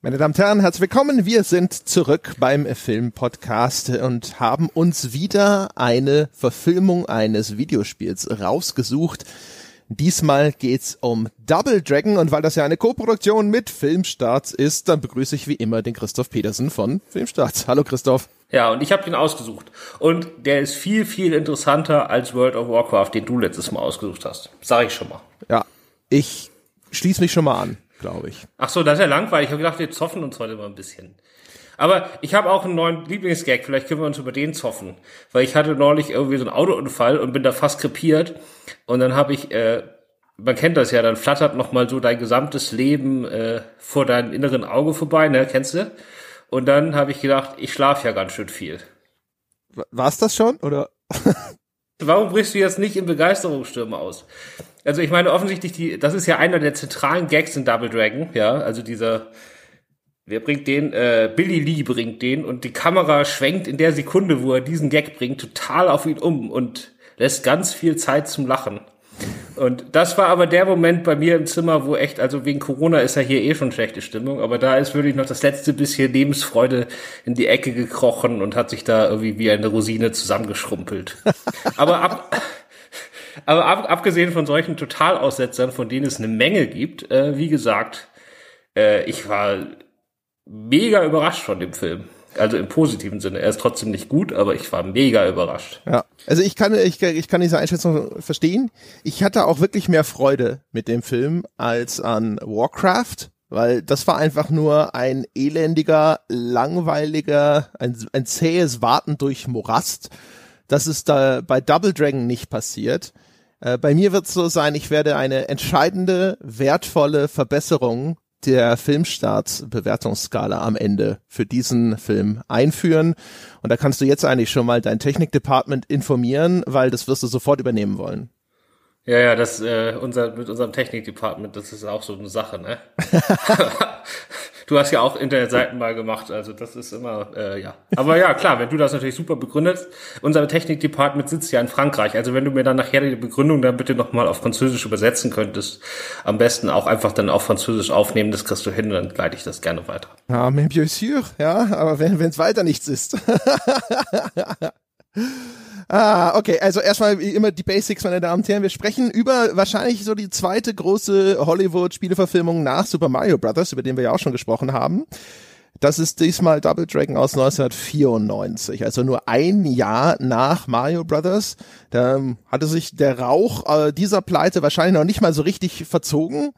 Meine Damen und Herren, herzlich willkommen. Wir sind zurück beim Filmpodcast und haben uns wieder eine Verfilmung eines Videospiels rausgesucht. Diesmal geht's um Double Dragon und weil das ja eine Koproduktion mit Filmstarts ist, dann begrüße ich wie immer den Christoph Petersen von Filmstarts. Hallo Christoph. Ja, und ich habe den ausgesucht. Und der ist viel, viel interessanter als World of Warcraft, den du letztes Mal ausgesucht hast. Sag ich schon mal. Ja, ich schließe mich schon mal an glaube ich. Ach so, das ist ja langweilig. Ich habe gedacht, wir zoffen uns heute mal ein bisschen. Aber ich habe auch einen neuen Lieblingsgag, vielleicht können wir uns über den zoffen. Weil ich hatte neulich irgendwie so einen Autounfall und bin da fast krepiert. Und dann habe ich, äh, man kennt das ja, dann flattert noch mal so dein gesamtes Leben äh, vor deinem inneren Auge vorbei, ne? Kennst du? Und dann habe ich gedacht, ich schlafe ja ganz schön viel. War's das schon, oder? Warum brichst du jetzt nicht in Begeisterungsstürme aus? Also ich meine offensichtlich, die, das ist ja einer der zentralen Gags in Double Dragon, ja, also dieser, wer bringt den? Äh, Billy Lee bringt den und die Kamera schwenkt in der Sekunde, wo er diesen Gag bringt, total auf ihn um und lässt ganz viel Zeit zum Lachen. Und das war aber der Moment bei mir im Zimmer, wo echt, also wegen Corona ist ja hier eh schon schlechte Stimmung, aber da ist wirklich noch das letzte bisschen Lebensfreude in die Ecke gekrochen und hat sich da irgendwie wie eine Rosine zusammengeschrumpelt. aber ab, aber ab, abgesehen von solchen Totalaussetzern, von denen es eine Menge gibt, äh, wie gesagt, äh, ich war mega überrascht von dem Film. Also im positiven Sinne. Er ist trotzdem nicht gut, aber ich war mega überrascht. Ja. Also ich kann, ich, ich kann diese Einschätzung verstehen. Ich hatte auch wirklich mehr Freude mit dem Film als an Warcraft, weil das war einfach nur ein elendiger, langweiliger, ein, ein zähes Warten durch Morast. Das ist da bei Double Dragon nicht passiert. Äh, bei mir wird es so sein, ich werde eine entscheidende, wertvolle Verbesserung der Filmstarts-Bewertungsskala am Ende für diesen Film einführen. Und da kannst du jetzt eigentlich schon mal dein Technikdepartment informieren, weil das wirst du sofort übernehmen wollen. Ja, ja, das äh, unser mit unserem Technikdepartment, das ist auch so eine Sache, ne? du hast ja auch Internetseiten mal gemacht, also das ist immer, äh, ja. Aber ja, klar, wenn du das natürlich super begründest, unser Technikdepartment sitzt ja in Frankreich, also wenn du mir dann nachher die Begründung dann bitte nochmal auf Französisch übersetzen könntest, am besten auch einfach dann auf Französisch aufnehmen, das kriegst du hin, dann leite ich das gerne weiter. Ja, mais bien sûr, ja, aber wenn es weiter nichts ist. Ah, okay, also erstmal immer die Basics, meine Damen und Herren. Wir sprechen über wahrscheinlich so die zweite große Hollywood-Spieleverfilmung nach Super Mario Brothers, über den wir ja auch schon gesprochen haben. Das ist diesmal Double Dragon aus 1994, also nur ein Jahr nach Mario Brothers. Da hatte sich der Rauch äh, dieser Pleite wahrscheinlich noch nicht mal so richtig verzogen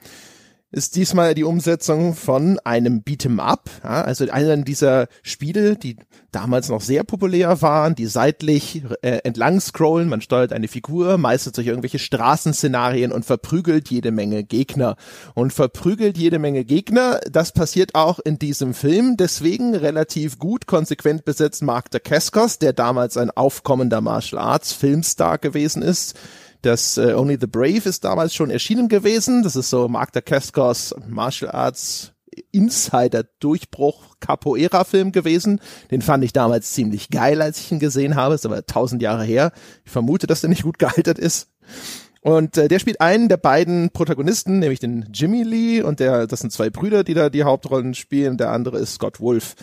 ist diesmal die Umsetzung von einem Beat'em Up, ja, also einer dieser Spiele, die damals noch sehr populär waren, die seitlich äh, entlang scrollen, man steuert eine Figur, meistens durch irgendwelche Straßenszenarien und verprügelt jede Menge Gegner. Und verprügelt jede Menge Gegner, das passiert auch in diesem Film, deswegen relativ gut konsequent besetzt Mark Dacascos, der damals ein aufkommender Martial Arts Filmstar gewesen ist, das äh, Only the Brave ist damals schon erschienen gewesen. Das ist so Mark Dacascos Martial Arts Insider-Durchbruch Capoeira-Film gewesen. Den fand ich damals ziemlich geil, als ich ihn gesehen habe. Ist aber tausend Jahre her. Ich vermute, dass der nicht gut gealtert ist. Und äh, der spielt einen der beiden Protagonisten, nämlich den Jimmy Lee und der, das sind zwei Brüder, die da die Hauptrollen spielen. Der andere ist Scott Wolf,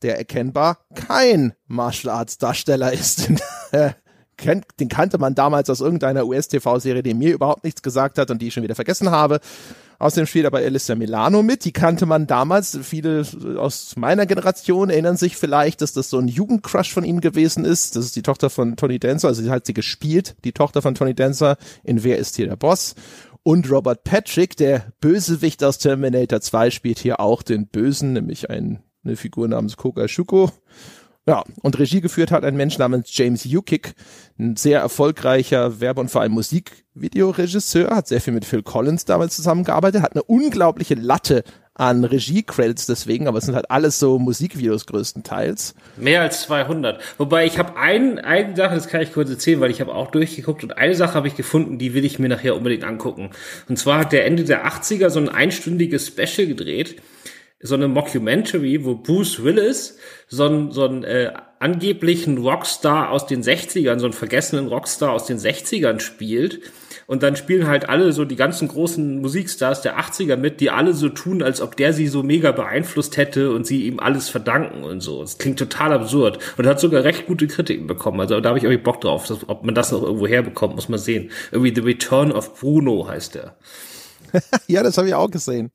der erkennbar kein Martial Arts Darsteller ist. kennt, den kannte man damals aus irgendeiner US-TV-Serie, die mir überhaupt nichts gesagt hat und die ich schon wieder vergessen habe. Außerdem spielt aber Alyssa Milano mit, die kannte man damals. Viele aus meiner Generation erinnern sich vielleicht, dass das so ein Jugendcrush von ihm gewesen ist. Das ist die Tochter von Tony Dancer, also sie hat sie gespielt, die Tochter von Tony Dancer in Wer ist hier der Boss? Und Robert Patrick, der Bösewicht aus Terminator 2, spielt hier auch den Bösen, nämlich ein, eine Figur namens Koga Shuko. Ja, und Regie geführt hat ein Mensch namens James Yukik, ein sehr erfolgreicher Werbe- und vor allem Musikvideoregisseur, hat sehr viel mit Phil Collins damals zusammengearbeitet, hat eine unglaubliche Latte an Regie-Credits deswegen, aber es sind halt alles so Musikvideos größtenteils. Mehr als 200. Wobei ich habe ein, eine Sache, das kann ich kurz erzählen, weil ich habe auch durchgeguckt und eine Sache habe ich gefunden, die will ich mir nachher unbedingt angucken. Und zwar hat der Ende der 80er so ein einstündiges Special gedreht, so eine Mockumentary, wo Bruce Willis so einen, so einen äh, angeblichen Rockstar aus den 60ern, so einen vergessenen Rockstar aus den 60ern spielt. Und dann spielen halt alle so die ganzen großen Musikstars der 80er mit, die alle so tun, als ob der sie so mega beeinflusst hätte und sie ihm alles verdanken und so. Das klingt total absurd und hat sogar recht gute Kritiken bekommen. Also da habe ich irgendwie Bock drauf. Das, ob man das noch irgendwo herbekommt, muss man sehen. Irgendwie The Return of Bruno heißt der. ja, das habe ich auch gesehen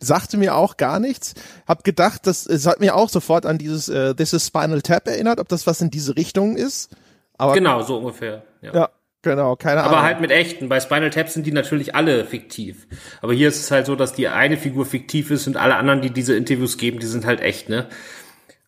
sagte mir auch gar nichts. Hab gedacht, das es hat mir auch sofort an dieses äh, This is Spinal Tap erinnert, ob das was in diese Richtung ist. Aber genau, so ungefähr. Ja, ja genau, keine Aber Ahnung. Aber halt mit echten. Bei Spinal Tap sind die natürlich alle fiktiv. Aber hier ist es halt so, dass die eine Figur fiktiv ist und alle anderen, die diese Interviews geben, die sind halt echt, ne?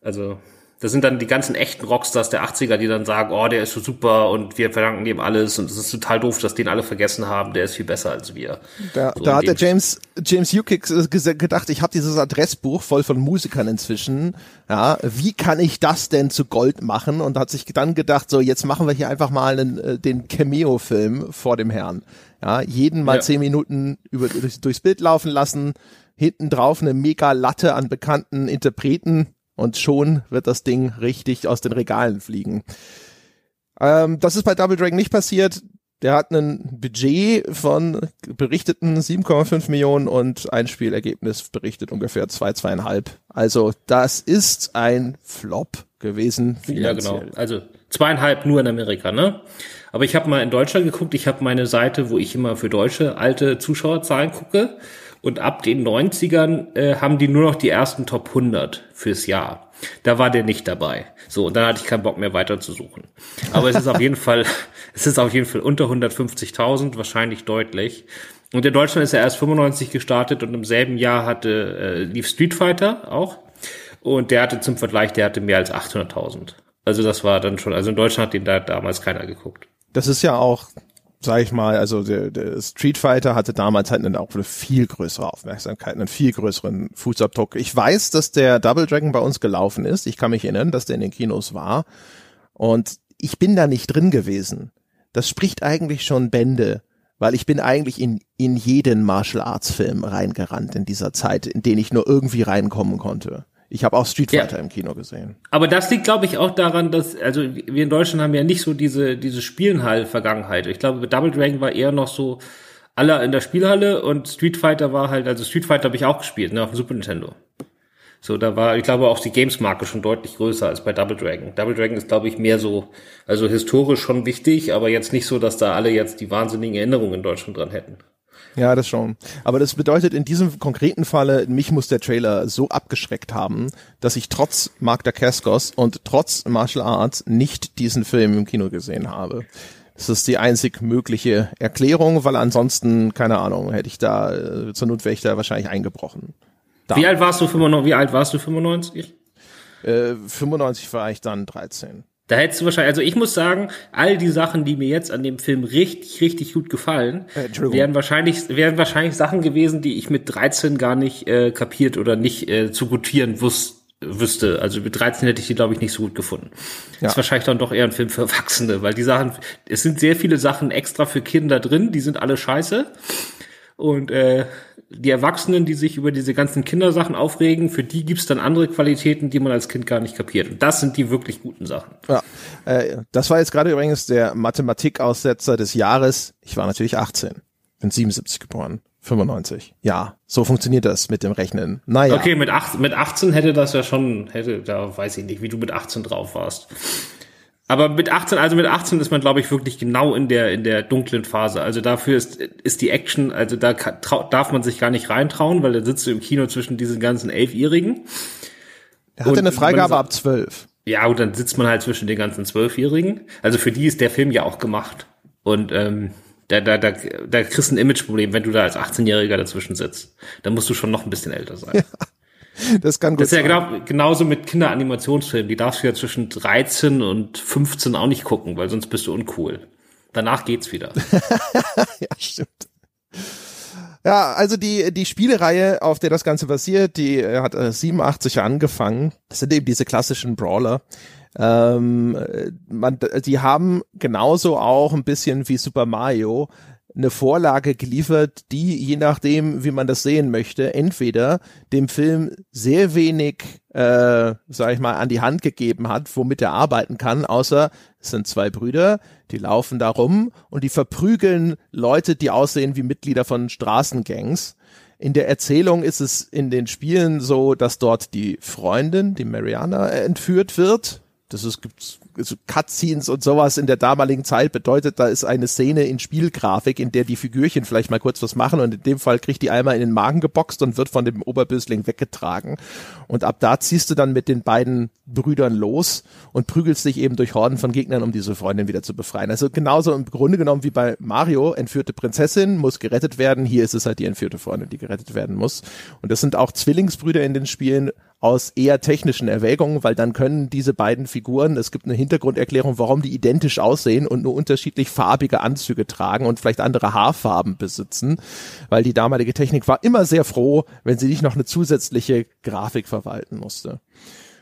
Also das sind dann die ganzen echten Rockstars der 80er, die dann sagen, oh, der ist so super und wir verdanken dem alles. Und es ist total doof, dass den alle vergessen haben, der ist viel besser als wir. Da, so da hat der James, James Ukix äh, gedacht, ich habe dieses Adressbuch voll von Musikern inzwischen, ja, wie kann ich das denn zu Gold machen? Und hat sich dann gedacht, so jetzt machen wir hier einfach mal einen, äh, den Cameo-Film vor dem Herrn. Ja, jeden mal ja. zehn Minuten über, durch, durchs Bild laufen lassen, hinten drauf eine mega Latte an bekannten Interpreten und schon wird das Ding richtig aus den Regalen fliegen. Ähm, das ist bei Double Dragon nicht passiert. Der hat ein Budget von berichteten 7,5 Millionen und Einspielergebnis berichtet ungefähr 2, zwei, 2,5. Also das ist ein Flop gewesen. Finanziell. Ja, genau. Also zweieinhalb nur in Amerika, ne? Aber ich habe mal in Deutschland geguckt. Ich habe meine Seite, wo ich immer für deutsche alte Zuschauerzahlen gucke. Und ab den 90ern äh, haben die nur noch die ersten Top 100 fürs Jahr. Da war der nicht dabei. So, und dann hatte ich keinen Bock mehr weiter zu suchen. Aber es ist auf jeden Fall, es ist auf jeden Fall unter 150.000, wahrscheinlich deutlich. Und in Deutschland ist er erst 95 gestartet und im selben Jahr hatte, äh, lief Street Fighter auch. Und der hatte zum Vergleich, der hatte mehr als 800.000. Also das war dann schon, also in Deutschland hat den da damals keiner geguckt. Das ist ja auch sag ich mal, also der, der Street Fighter hatte damals halt eine, auch eine viel größere Aufmerksamkeit, einen viel größeren Fußabdruck. Ich weiß, dass der Double Dragon bei uns gelaufen ist. Ich kann mich erinnern, dass der in den Kinos war. Und ich bin da nicht drin gewesen. Das spricht eigentlich schon Bände, weil ich bin eigentlich in, in jeden Martial Arts Film reingerannt in dieser Zeit, in den ich nur irgendwie reinkommen konnte. Ich habe auch Street Fighter ja. im Kino gesehen. Aber das liegt, glaube ich, auch daran, dass, also wir in Deutschland haben ja nicht so diese, diese Spielenhall-Vergangenheit. Ich glaube, Double Dragon war eher noch so alle in der Spielhalle und Street Fighter war halt, also Street Fighter habe ich auch gespielt, ne, auf dem Super Nintendo. So, da war, ich glaube, auch die Games-Marke schon deutlich größer als bei Double Dragon. Double Dragon ist, glaube ich, mehr so, also historisch schon wichtig, aber jetzt nicht so, dass da alle jetzt die wahnsinnigen Erinnerungen in Deutschland dran hätten. Ja, das schon. Aber das bedeutet in diesem konkreten Falle, mich muss der Trailer so abgeschreckt haben, dass ich trotz Mark Dacascos und trotz Martial Arts nicht diesen Film im Kino gesehen habe. Das ist die einzig mögliche Erklärung, weil ansonsten, keine Ahnung, hätte ich da, äh, zur Not wäre ich da wahrscheinlich eingebrochen. Da. Wie alt warst du 95? Wie alt warst du 95? Äh, 95 war ich dann 13. Da hättest du wahrscheinlich, also ich muss sagen, all die Sachen, die mir jetzt an dem Film richtig, richtig gut gefallen, äh, wären wahrscheinlich, wären wahrscheinlich Sachen gewesen, die ich mit 13 gar nicht äh, kapiert oder nicht äh, zu gutieren wusste wüsste. Also mit 13 hätte ich die, glaube ich, nicht so gut gefunden. Ja. ist wahrscheinlich dann doch eher ein Film für Erwachsene, weil die Sachen, es sind sehr viele Sachen extra für Kinder drin, die sind alle scheiße. Und äh, die Erwachsenen, die sich über diese ganzen Kindersachen aufregen, für die gibt's dann andere Qualitäten, die man als Kind gar nicht kapiert. Und das sind die wirklich guten Sachen. Ja, äh, das war jetzt gerade übrigens der Mathematikaussetzer des Jahres. Ich war natürlich 18, bin 77 geboren. 95. Ja, so funktioniert das mit dem Rechnen. Naja. Okay, mit, acht, mit 18 hätte das ja schon, hätte, da weiß ich nicht, wie du mit 18 drauf warst. Aber mit 18, also mit 18 ist man, glaube ich, wirklich genau in der, in der dunklen Phase. Also dafür ist, ist die Action, also da darf man sich gar nicht reintrauen, weil da sitzt du im Kino zwischen diesen ganzen Elfjährigen. Er hatte eine Freigabe ab zwölf. Ja, und dann sitzt man halt zwischen den ganzen Zwölfjährigen. Also für die ist der Film ja auch gemacht. Und ähm, da, da, da, da kriegst du ein Imageproblem, wenn du da als 18-Jähriger dazwischen sitzt. Da musst du schon noch ein bisschen älter sein. Ja. Das kann gut Das ist ja genau, genauso mit Kinderanimationsfilmen. Die darfst du ja zwischen 13 und 15 auch nicht gucken, weil sonst bist du uncool. Danach geht's wieder. ja, stimmt. Ja, also die, die Spielereihe, auf der das Ganze basiert, die hat äh, 87 angefangen. Das sind eben diese klassischen Brawler. Ähm, man, die haben genauso auch ein bisschen wie Super Mario eine Vorlage geliefert, die, je nachdem, wie man das sehen möchte, entweder dem Film sehr wenig, äh, sag ich mal, an die Hand gegeben hat, womit er arbeiten kann, außer es sind zwei Brüder, die laufen da rum und die verprügeln Leute, die aussehen wie Mitglieder von Straßengangs. In der Erzählung ist es in den Spielen so, dass dort die Freundin, die Mariana, entführt wird. Das ist, gibt's so Cutscenes und sowas in der damaligen Zeit bedeutet, da ist eine Szene in Spielgrafik, in der die Figürchen vielleicht mal kurz was machen und in dem Fall kriegt die einmal in den Magen geboxt und wird von dem Oberbösling weggetragen. Und ab da ziehst du dann mit den beiden Brüdern los und prügelst dich eben durch Horden von Gegnern, um diese Freundin wieder zu befreien. Also genauso im Grunde genommen wie bei Mario, entführte Prinzessin muss gerettet werden. Hier ist es halt die entführte Freundin, die gerettet werden muss. Und das sind auch Zwillingsbrüder in den Spielen aus eher technischen Erwägungen, weil dann können diese beiden Figuren, es gibt eine Hintergrunderklärung, warum die identisch aussehen und nur unterschiedlich farbige Anzüge tragen und vielleicht andere Haarfarben besitzen, weil die damalige Technik war immer sehr froh, wenn sie nicht noch eine zusätzliche Grafik verwalten musste.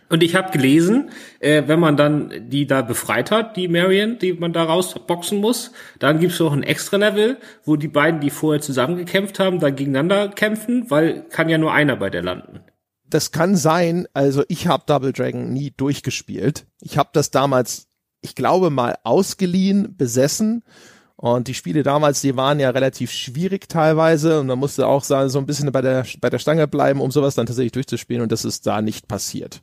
Und ich habe gelesen, äh, wenn man dann die da befreit hat, die Marion, die man da rausboxen muss, dann gibt's noch ein extra Level, wo die beiden, die vorher zusammengekämpft haben, dann gegeneinander kämpfen, weil kann ja nur einer bei der landen das kann sein, also ich habe Double Dragon nie durchgespielt. Ich habe das damals, ich glaube mal ausgeliehen, besessen und die Spiele damals, die waren ja relativ schwierig teilweise und man musste auch so ein bisschen bei der bei der Stange bleiben, um sowas dann tatsächlich durchzuspielen und das ist da nicht passiert.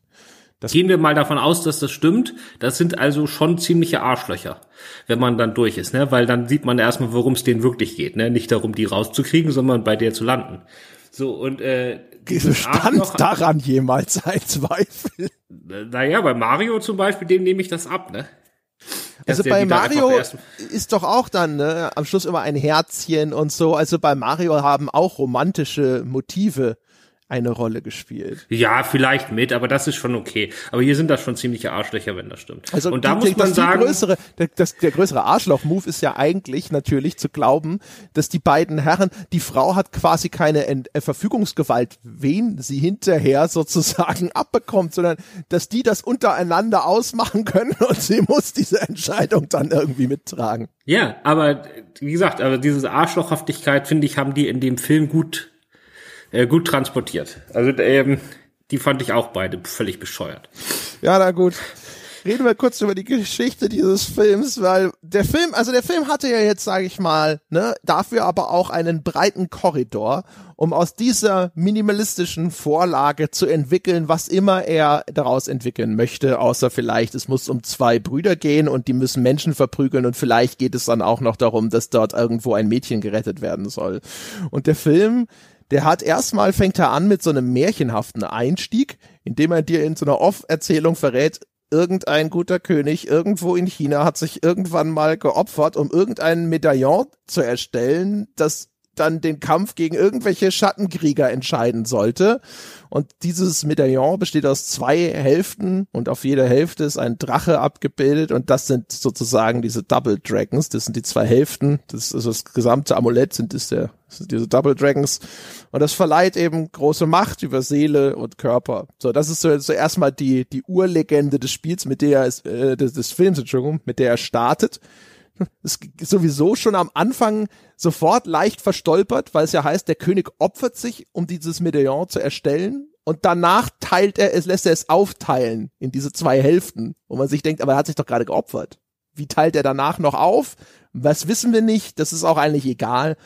Das Gehen wir mal davon aus, dass das stimmt. Das sind also schon ziemliche Arschlöcher, wenn man dann durch ist, ne? Weil dann sieht man erstmal, worum es denen wirklich geht, ne? Nicht darum, die rauszukriegen, sondern bei der zu landen. So, und äh, Stand daran jemals ein Zweifel? Naja, bei Mario zum Beispiel, dem nehme ich das ab, ne? Also bei Mario ist doch auch dann ne, am Schluss immer ein Herzchen und so. Also bei Mario haben auch romantische Motive eine Rolle gespielt. Ja, vielleicht mit, aber das ist schon okay. Aber hier sind das schon ziemliche Arschlöcher, wenn das stimmt. Also und da muss man sagen, größere, der, das, der größere Arschloch-Move ist ja eigentlich natürlich zu glauben, dass die beiden Herren, die Frau hat quasi keine Ent äh, Verfügungsgewalt, wen sie hinterher sozusagen abbekommt, sondern dass die das untereinander ausmachen können und sie muss diese Entscheidung dann irgendwie mittragen. Ja, aber wie gesagt, aber diese Arschlochhaftigkeit finde ich haben die in dem Film gut äh, gut transportiert. Also ähm, die fand ich auch beide völlig bescheuert. Ja, na gut. Reden wir kurz über die Geschichte dieses Films, weil der Film, also der Film hatte ja jetzt, sage ich mal, ne, dafür aber auch einen breiten Korridor, um aus dieser minimalistischen Vorlage zu entwickeln, was immer er daraus entwickeln möchte, außer vielleicht, es muss um zwei Brüder gehen und die müssen Menschen verprügeln und vielleicht geht es dann auch noch darum, dass dort irgendwo ein Mädchen gerettet werden soll. Und der Film der hat erstmal fängt er an mit so einem märchenhaften Einstieg, indem er dir in so einer Off-Erzählung verrät, irgendein guter König irgendwo in China hat sich irgendwann mal geopfert, um irgendein Medaillon zu erstellen, das dann den Kampf gegen irgendwelche Schattenkrieger entscheiden sollte. Und dieses Medaillon besteht aus zwei Hälften und auf jeder Hälfte ist ein Drache abgebildet und das sind sozusagen diese Double Dragons. Das sind die zwei Hälften. Das ist also das gesamte Amulett sind ist der sind diese Double Dragons und das verleiht eben große Macht über Seele und Körper. So, das ist so, so erstmal die die Urlegende des Spiels, mit der es äh, des, des Films, Entschuldigung, mit der er startet ist sowieso schon am Anfang sofort leicht verstolpert, weil es ja heißt, der König opfert sich, um dieses Medaillon zu erstellen. Und danach teilt er es, lässt er es aufteilen in diese zwei Hälften, wo man sich denkt, aber er hat sich doch gerade geopfert. Wie teilt er danach noch auf? Was wissen wir nicht? Das ist auch eigentlich egal.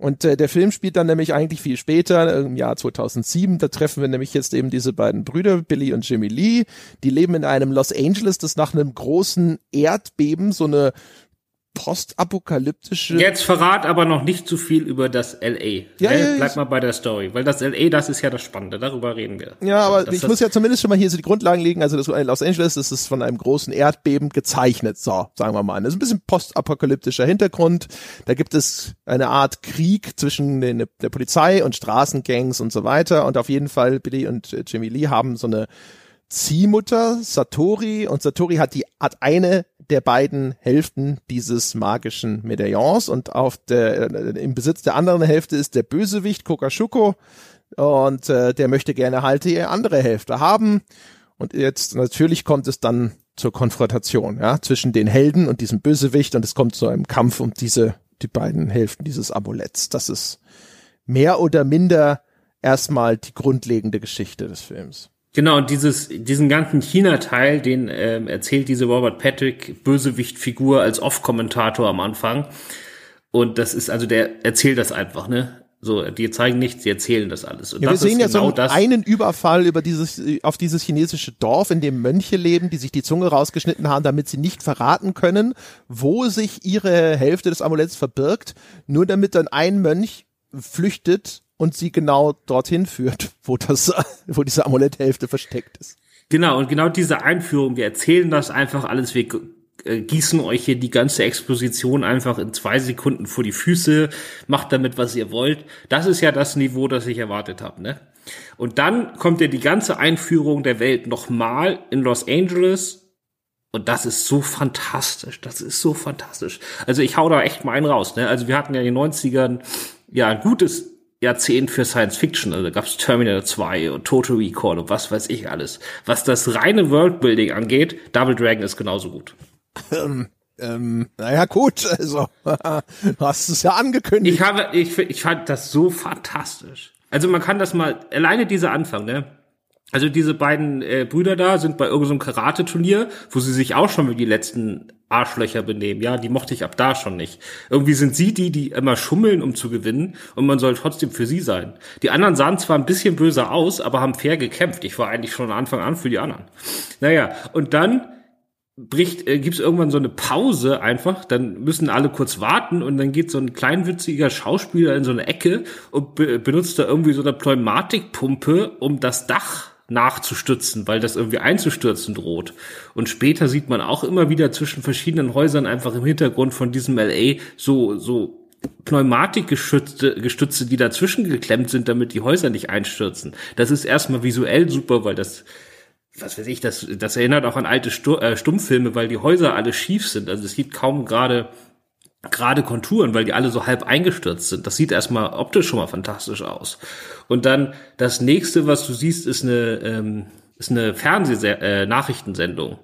Und äh, der Film spielt dann nämlich eigentlich viel später, im Jahr 2007. Da treffen wir nämlich jetzt eben diese beiden Brüder, Billy und Jimmy Lee. Die leben in einem Los Angeles, das nach einem großen Erdbeben so eine postapokalyptische. Jetzt verrat aber noch nicht zu viel über das LA. Ja, ja, Bleib mal bei der Story, weil das LA, das ist ja das Spannende, darüber reden wir. Ja, aber das, ich muss ja zumindest schon mal hier so die Grundlagen legen. Also das Los Angeles das ist von einem großen Erdbeben gezeichnet, so sagen wir mal. Das ist ein bisschen postapokalyptischer Hintergrund. Da gibt es eine Art Krieg zwischen den, der Polizei und Straßengangs und so weiter. Und auf jeden Fall Billy und äh, Jimmy Lee haben so eine Ziehmutter Satori und Satori hat die hat eine der beiden Hälften dieses magischen Medaillons und auf der äh, im Besitz der anderen Hälfte ist der Bösewicht Kokashuko und äh, der möchte gerne halt die andere Hälfte haben und jetzt natürlich kommt es dann zur Konfrontation ja zwischen den Helden und diesem Bösewicht und es kommt zu einem Kampf um diese die beiden Hälften dieses Amuletts. Das ist mehr oder minder erstmal die grundlegende Geschichte des Films. Genau, und dieses, diesen ganzen China-Teil, den ähm, erzählt diese Robert Patrick Bösewicht-Figur als Off-Kommentator am Anfang. Und das ist also, der erzählt das einfach, ne? So, die zeigen nichts, die erzählen das alles. Und ja, das wir sehen ja genau so das. einen Überfall über dieses, auf dieses chinesische Dorf, in dem Mönche leben, die sich die Zunge rausgeschnitten haben, damit sie nicht verraten können, wo sich ihre Hälfte des Amuletts verbirgt, nur damit dann ein Mönch flüchtet und sie genau dorthin führt, wo das, wo diese Amuletthälfte versteckt ist. Genau, und genau diese Einführung, wir erzählen das einfach alles, wir äh, gießen euch hier die ganze Exposition einfach in zwei Sekunden vor die Füße, macht damit, was ihr wollt. Das ist ja das Niveau, das ich erwartet habe, ne? Und dann kommt ja die ganze Einführung der Welt nochmal in Los Angeles. Und das ist so fantastisch. Das ist so fantastisch. Also ich hau da echt mal einen raus, ne? Also wir hatten ja in den 90ern ja ein gutes Jahrzehnt für Science Fiction. Also da gab's Terminator 2 und Total Recall und was weiß ich alles. Was das reine Worldbuilding angeht, Double Dragon ist genauso gut. Ähm, ähm, naja, gut, also du hast es ja angekündigt. Ich habe, ich, ich fand das so fantastisch. Also man kann das mal, alleine dieser Anfang, ne? Also diese beiden äh, Brüder da sind bei irgendeinem Karate-Turnier, wo sie sich auch schon wie die letzten Arschlöcher benehmen. Ja, die mochte ich ab da schon nicht. Irgendwie sind sie die, die immer schummeln, um zu gewinnen, und man soll trotzdem für sie sein. Die anderen sahen zwar ein bisschen böser aus, aber haben fair gekämpft. Ich war eigentlich schon Anfang an für die anderen. Naja, und dann bricht, äh, gibt's irgendwann so eine Pause einfach, dann müssen alle kurz warten und dann geht so ein kleinwitziger Schauspieler in so eine Ecke und be benutzt da irgendwie so eine Pneumatikpumpe, um das Dach nachzustützen, weil das irgendwie einzustürzen droht. Und später sieht man auch immer wieder zwischen verschiedenen Häusern einfach im Hintergrund von diesem LA so, so Pneumatikgestütze, Gestütze, die dazwischen geklemmt sind, damit die Häuser nicht einstürzen. Das ist erstmal visuell super, weil das was weiß ich, das, das erinnert auch an alte äh, Stummfilme, weil die Häuser alle schief sind. Also es gibt kaum gerade gerade Konturen, weil die alle so halb eingestürzt sind. Das sieht erstmal optisch schon mal fantastisch aus. Und dann das nächste, was du siehst, ist eine ähm, ist eine Fernseh-Nachrichtensendung. Äh,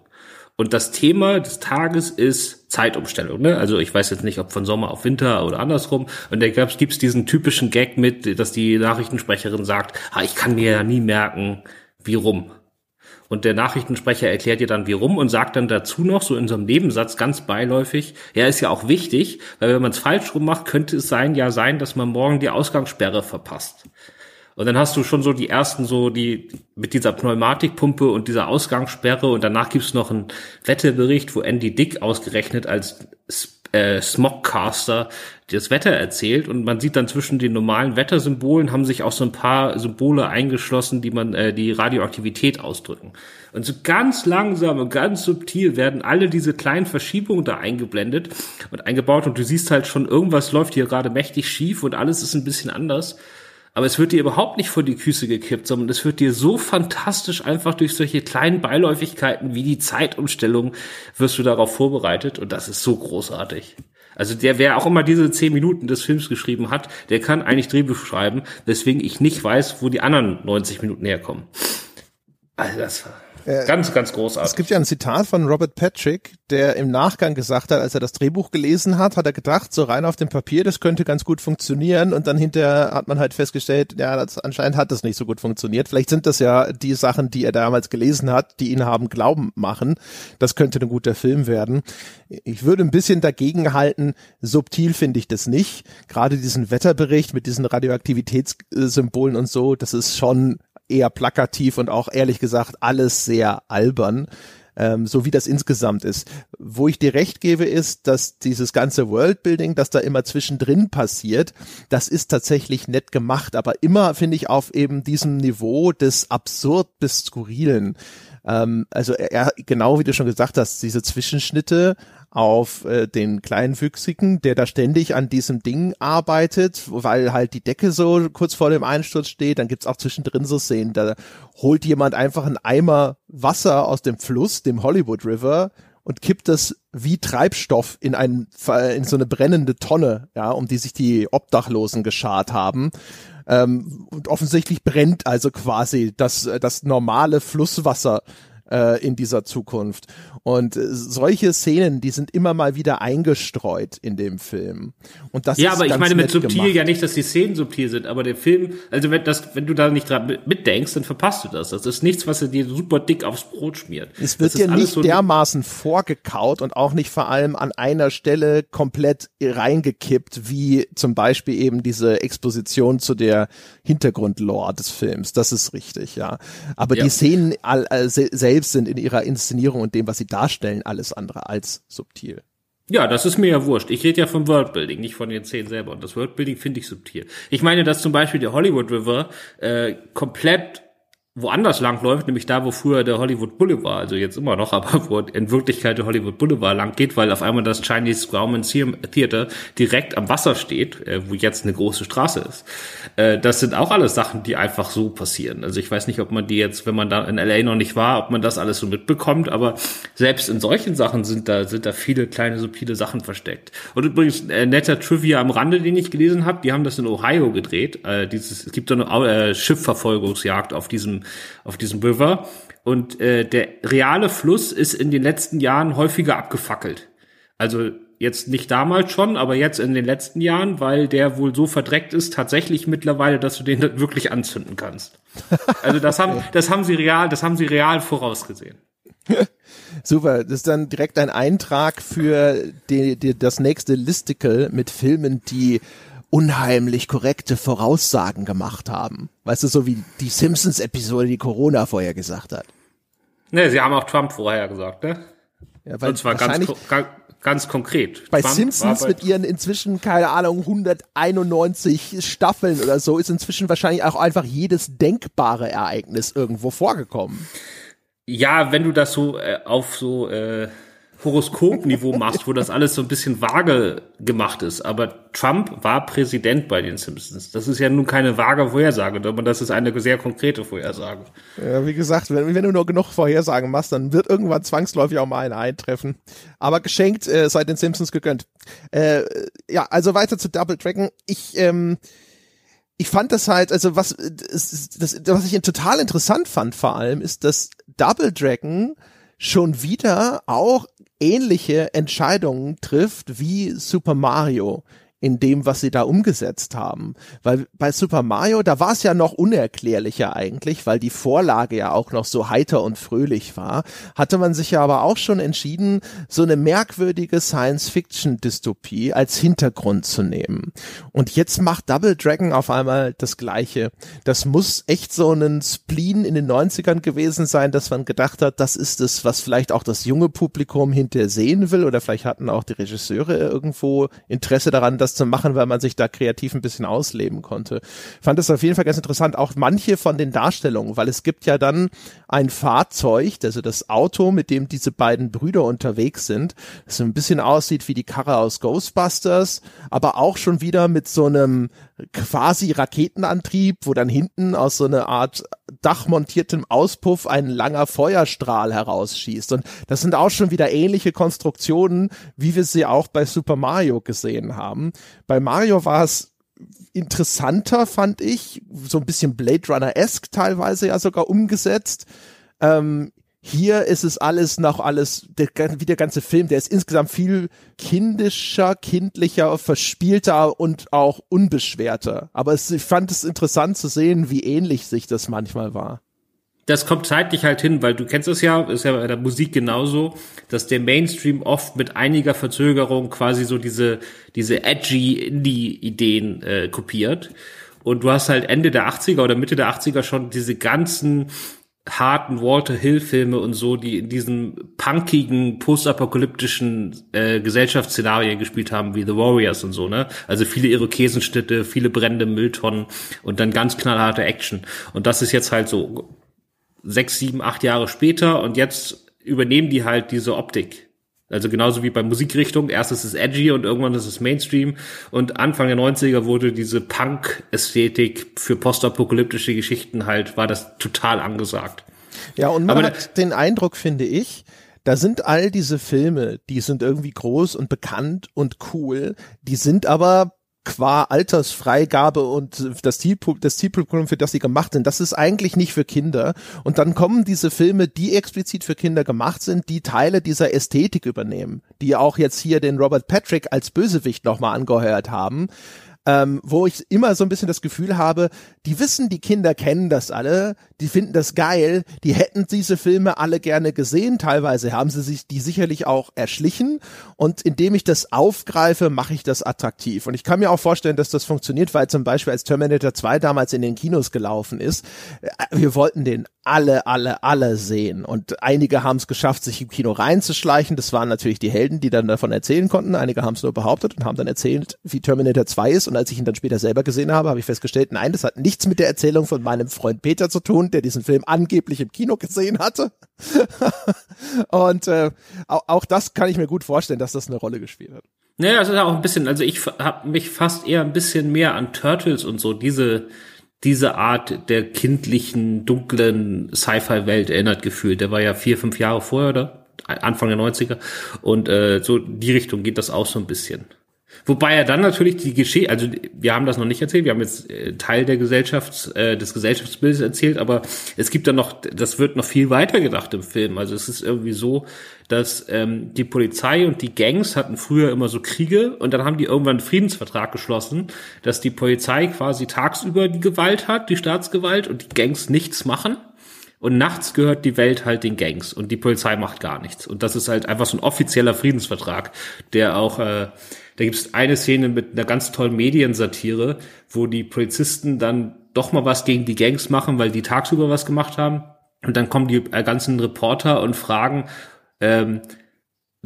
und das Thema des Tages ist Zeitumstellung. Ne? Also ich weiß jetzt nicht, ob von Sommer auf Winter oder andersrum. Und da gibt's gibt's diesen typischen Gag mit, dass die Nachrichtensprecherin sagt, ha, ich kann mir ja nie merken, wie rum. Und der Nachrichtensprecher erklärt dir dann, wie rum und sagt dann dazu noch, so in so einem Nebensatz ganz beiläufig, ja, ist ja auch wichtig, weil wenn man es falsch rum macht, könnte es sein, ja sein, dass man morgen die Ausgangssperre verpasst. Und dann hast du schon so die ersten so die mit dieser Pneumatikpumpe und dieser Ausgangssperre und danach gibt's noch einen Wetterbericht, wo Andy Dick ausgerechnet als äh, Smogcaster das Wetter erzählt und man sieht dann zwischen den normalen Wettersymbolen haben sich auch so ein paar Symbole eingeschlossen, die man äh, die Radioaktivität ausdrücken. Und so ganz langsam und ganz subtil werden alle diese kleinen Verschiebungen da eingeblendet und eingebaut und du siehst halt schon, irgendwas läuft hier gerade mächtig schief und alles ist ein bisschen anders. Aber es wird dir überhaupt nicht vor die Füße gekippt, sondern es wird dir so fantastisch einfach durch solche kleinen Beiläufigkeiten wie die Zeitumstellung wirst du darauf vorbereitet und das ist so großartig. Also der, wer auch immer diese zehn Minuten des Films geschrieben hat, der kann eigentlich Drehbuch schreiben, weswegen ich nicht weiß, wo die anderen 90 Minuten herkommen. Also das war ganz, ganz großartig. Es gibt ja ein Zitat von Robert Patrick, der im Nachgang gesagt hat, als er das Drehbuch gelesen hat, hat er gedacht, so rein auf dem Papier, das könnte ganz gut funktionieren und dann hinterher hat man halt festgestellt, ja, das, anscheinend hat das nicht so gut funktioniert. Vielleicht sind das ja die Sachen, die er damals gelesen hat, die ihn haben glauben machen. Das könnte ein guter Film werden. Ich würde ein bisschen dagegen halten, subtil finde ich das nicht. Gerade diesen Wetterbericht mit diesen Radioaktivitätssymbolen und so, das ist schon eher plakativ und auch ehrlich gesagt alles sehr albern. Ähm, so wie das insgesamt ist. Wo ich dir recht gebe, ist, dass dieses ganze Worldbuilding, das da immer zwischendrin passiert, das ist tatsächlich nett gemacht, aber immer finde ich auf eben diesem Niveau des absurd bis skurrilen. Ähm, also er, genau wie du schon gesagt hast, diese Zwischenschnitte auf äh, den Kleinwüchsigen, der da ständig an diesem Ding arbeitet, weil halt die Decke so kurz vor dem Einsturz steht. Dann gibt's auch zwischendrin so Szenen, da holt jemand einfach einen Eimer Wasser aus dem Fluss, dem Hollywood River, und kippt das wie Treibstoff in ein, in so eine brennende Tonne, ja, um die sich die Obdachlosen geschart haben. Ähm, und offensichtlich brennt also quasi das, das normale Flusswasser äh, in dieser Zukunft. Und äh, solche Szenen, die sind immer mal wieder eingestreut in dem Film. Und das ja, ist aber ich meine mit subtil gemacht. ja nicht, dass die Szenen subtil sind, aber der Film, also wenn das, wenn du da nicht dran mitdenkst, dann verpasst du das. Das ist nichts, was er dir super dick aufs Brot schmiert. Es wird dir nicht so dermaßen vorgekaut und auch nicht vor allem an einer Stelle komplett reingekippt, wie zum Beispiel eben diese Exposition zu der Hintergrundlore des Films. Das ist richtig, ja. Aber ja. die Szenen all, all, selbst sind in ihrer Inszenierung und dem, was sie darstellen, alles andere als subtil. Ja, das ist mir ja wurscht. Ich rede ja vom Worldbuilding, nicht von den Szenen selber. Und das Worldbuilding finde ich subtil. Ich meine, dass zum Beispiel der Hollywood River äh, komplett woanders langläuft, nämlich da, wo früher der Hollywood Boulevard, also jetzt immer noch, aber wo in Wirklichkeit der Hollywood Boulevard lang geht, weil auf einmal das Chinese Grauman Theater direkt am Wasser steht, äh, wo jetzt eine große Straße ist. Äh, das sind auch alles Sachen, die einfach so passieren. Also ich weiß nicht, ob man die jetzt, wenn man da in LA noch nicht war, ob man das alles so mitbekommt, aber selbst in solchen Sachen sind da, sind da viele kleine subtile Sachen versteckt. Und übrigens, äh, netter Trivia am Rande, den ich gelesen habe, die haben das in Ohio gedreht. Dieses, es gibt so eine Schiffverfolgungsjagd auf diesem auf diesem River. Und äh, der reale Fluss ist in den letzten Jahren häufiger abgefackelt. Also jetzt nicht damals schon, aber jetzt in den letzten Jahren, weil der wohl so verdreckt ist, tatsächlich mittlerweile, dass du den wirklich anzünden kannst. Also das haben, das haben sie real, das haben sie real vorausgesehen. Super, das ist dann direkt ein Eintrag für die, die, das nächste Listicle mit Filmen, die unheimlich korrekte Voraussagen gemacht haben. Weißt du, so wie die Simpsons-Episode, die Corona vorher gesagt hat. Ne, sie haben auch Trump vorher gesagt, ne? Ja, weil Und zwar ganz, ganz, ganz konkret. Bei Trump Simpsons bei mit ihren inzwischen, keine Ahnung, 191 Staffeln oder so, ist inzwischen wahrscheinlich auch einfach jedes denkbare Ereignis irgendwo vorgekommen. Ja, wenn du das so äh, auf so äh, Horoskopniveau machst, wo das alles so ein bisschen vage gemacht ist. Aber Trump war Präsident bei den Simpsons. Das ist ja nun keine vage Vorhersage, sondern das ist eine sehr konkrete Vorhersage. Ja, wie gesagt, wenn, wenn du nur genug Vorhersagen machst, dann wird irgendwann zwangsläufig auch mal eine eintreffen. Aber geschenkt äh, seit den Simpsons gegönnt. Äh, ja, also weiter zu Double Dragon. Ich ähm, ich fand das halt, also was, das, das, was ich total interessant fand vor allem, ist, dass Double Dragon schon wieder auch ähnliche Entscheidungen trifft wie Super Mario in dem, was sie da umgesetzt haben. Weil bei Super Mario, da war es ja noch unerklärlicher eigentlich, weil die Vorlage ja auch noch so heiter und fröhlich war, hatte man sich ja aber auch schon entschieden, so eine merkwürdige Science-Fiction-Dystopie als Hintergrund zu nehmen. Und jetzt macht Double Dragon auf einmal das Gleiche. Das muss echt so ein Spleen in den 90ern gewesen sein, dass man gedacht hat, das ist es, was vielleicht auch das junge Publikum hinter sehen will oder vielleicht hatten auch die Regisseure irgendwo Interesse daran, das zu machen, weil man sich da kreativ ein bisschen ausleben konnte. Fand es auf jeden Fall ganz interessant, auch manche von den Darstellungen, weil es gibt ja dann ein Fahrzeug, also das Auto, mit dem diese beiden Brüder unterwegs sind, das so ein bisschen aussieht wie die Karre aus Ghostbusters, aber auch schon wieder mit so einem quasi Raketenantrieb, wo dann hinten aus so einer Art dachmontiertem Auspuff ein langer Feuerstrahl herausschießt. Und das sind auch schon wieder ähnliche Konstruktionen, wie wir sie auch bei Super Mario gesehen haben. Bei Mario war es interessanter, fand ich, so ein bisschen Blade Runner-esque teilweise ja sogar umgesetzt. Ähm, hier ist es alles noch alles, der, wie der ganze Film, der ist insgesamt viel kindischer, kindlicher, verspielter und auch unbeschwerter. Aber es, ich fand es interessant zu sehen, wie ähnlich sich das manchmal war. Das kommt zeitlich halt hin, weil du kennst es ja, ist ja bei der Musik genauso, dass der Mainstream oft mit einiger Verzögerung quasi so diese, diese edgy Indie-Ideen äh, kopiert. Und du hast halt Ende der 80er oder Mitte der 80er schon diese ganzen harten Walter Hill Filme und so, die in diesen punkigen, postapokalyptischen äh, Gesellschaftsszenarien gespielt haben, wie The Warriors und so, ne? Also viele Irokesenschnitte, viele brennende Mülltonnen und dann ganz knallharte Action. Und das ist jetzt halt so sechs, sieben, acht Jahre später und jetzt übernehmen die halt diese Optik. Also genauso wie bei Musikrichtung. Erst ist es edgy und irgendwann ist es Mainstream. Und Anfang der 90er wurde diese Punk-Ästhetik für postapokalyptische Geschichten halt, war das total angesagt. Ja, und man Aber hat den Eindruck, finde ich, da sind all diese Filme, die sind irgendwie groß und bekannt und cool, die sind aber qua Altersfreigabe und das Ziel, das Zielpublikum, für das sie gemacht sind, das ist eigentlich nicht für Kinder. Und dann kommen diese Filme, die explizit für Kinder gemacht sind, die Teile dieser Ästhetik übernehmen, die auch jetzt hier den Robert Patrick als Bösewicht nochmal angeheuert haben ähm, wo ich immer so ein bisschen das Gefühl habe, die wissen, die Kinder kennen das alle, die finden das geil, die hätten diese Filme alle gerne gesehen, teilweise haben sie sich die sicherlich auch erschlichen. Und indem ich das aufgreife, mache ich das attraktiv. Und ich kann mir auch vorstellen, dass das funktioniert, weil zum Beispiel als Terminator 2 damals in den Kinos gelaufen ist, äh, wir wollten den alle, alle, alle sehen. Und einige haben es geschafft, sich im Kino reinzuschleichen, das waren natürlich die Helden, die dann davon erzählen konnten, einige haben es nur behauptet und haben dann erzählt, wie Terminator 2 ist. Und als ich ihn dann später selber gesehen habe, habe ich festgestellt, nein, das hat nichts mit der Erzählung von meinem Freund Peter zu tun, der diesen Film angeblich im Kino gesehen hatte. und äh, auch, das kann ich mir gut vorstellen, dass das eine Rolle gespielt hat. Naja, das ist auch ein bisschen, also ich habe mich fast eher ein bisschen mehr an Turtles und so, diese, diese Art der kindlichen, dunklen Sci-Fi-Welt erinnert gefühlt. Der war ja vier, fünf Jahre vorher, oder? Anfang der 90er. Und äh, so die Richtung geht das auch so ein bisschen. Wobei er dann natürlich die Geschichte, also wir haben das noch nicht erzählt, wir haben jetzt äh, Teil der Gesellschafts, äh, des Gesellschaftsbildes erzählt, aber es gibt dann noch, das wird noch viel weiter gedacht im Film. Also es ist irgendwie so, dass ähm, die Polizei und die Gangs hatten früher immer so Kriege und dann haben die irgendwann einen Friedensvertrag geschlossen, dass die Polizei quasi tagsüber die Gewalt hat, die Staatsgewalt und die Gangs nichts machen. Und nachts gehört die Welt halt den Gangs und die Polizei macht gar nichts. Und das ist halt einfach so ein offizieller Friedensvertrag, der auch äh, da gibt es eine Szene mit einer ganz tollen Mediensatire, wo die Polizisten dann doch mal was gegen die Gangs machen, weil die tagsüber was gemacht haben. Und dann kommen die äh, ganzen Reporter und fragen, ähm,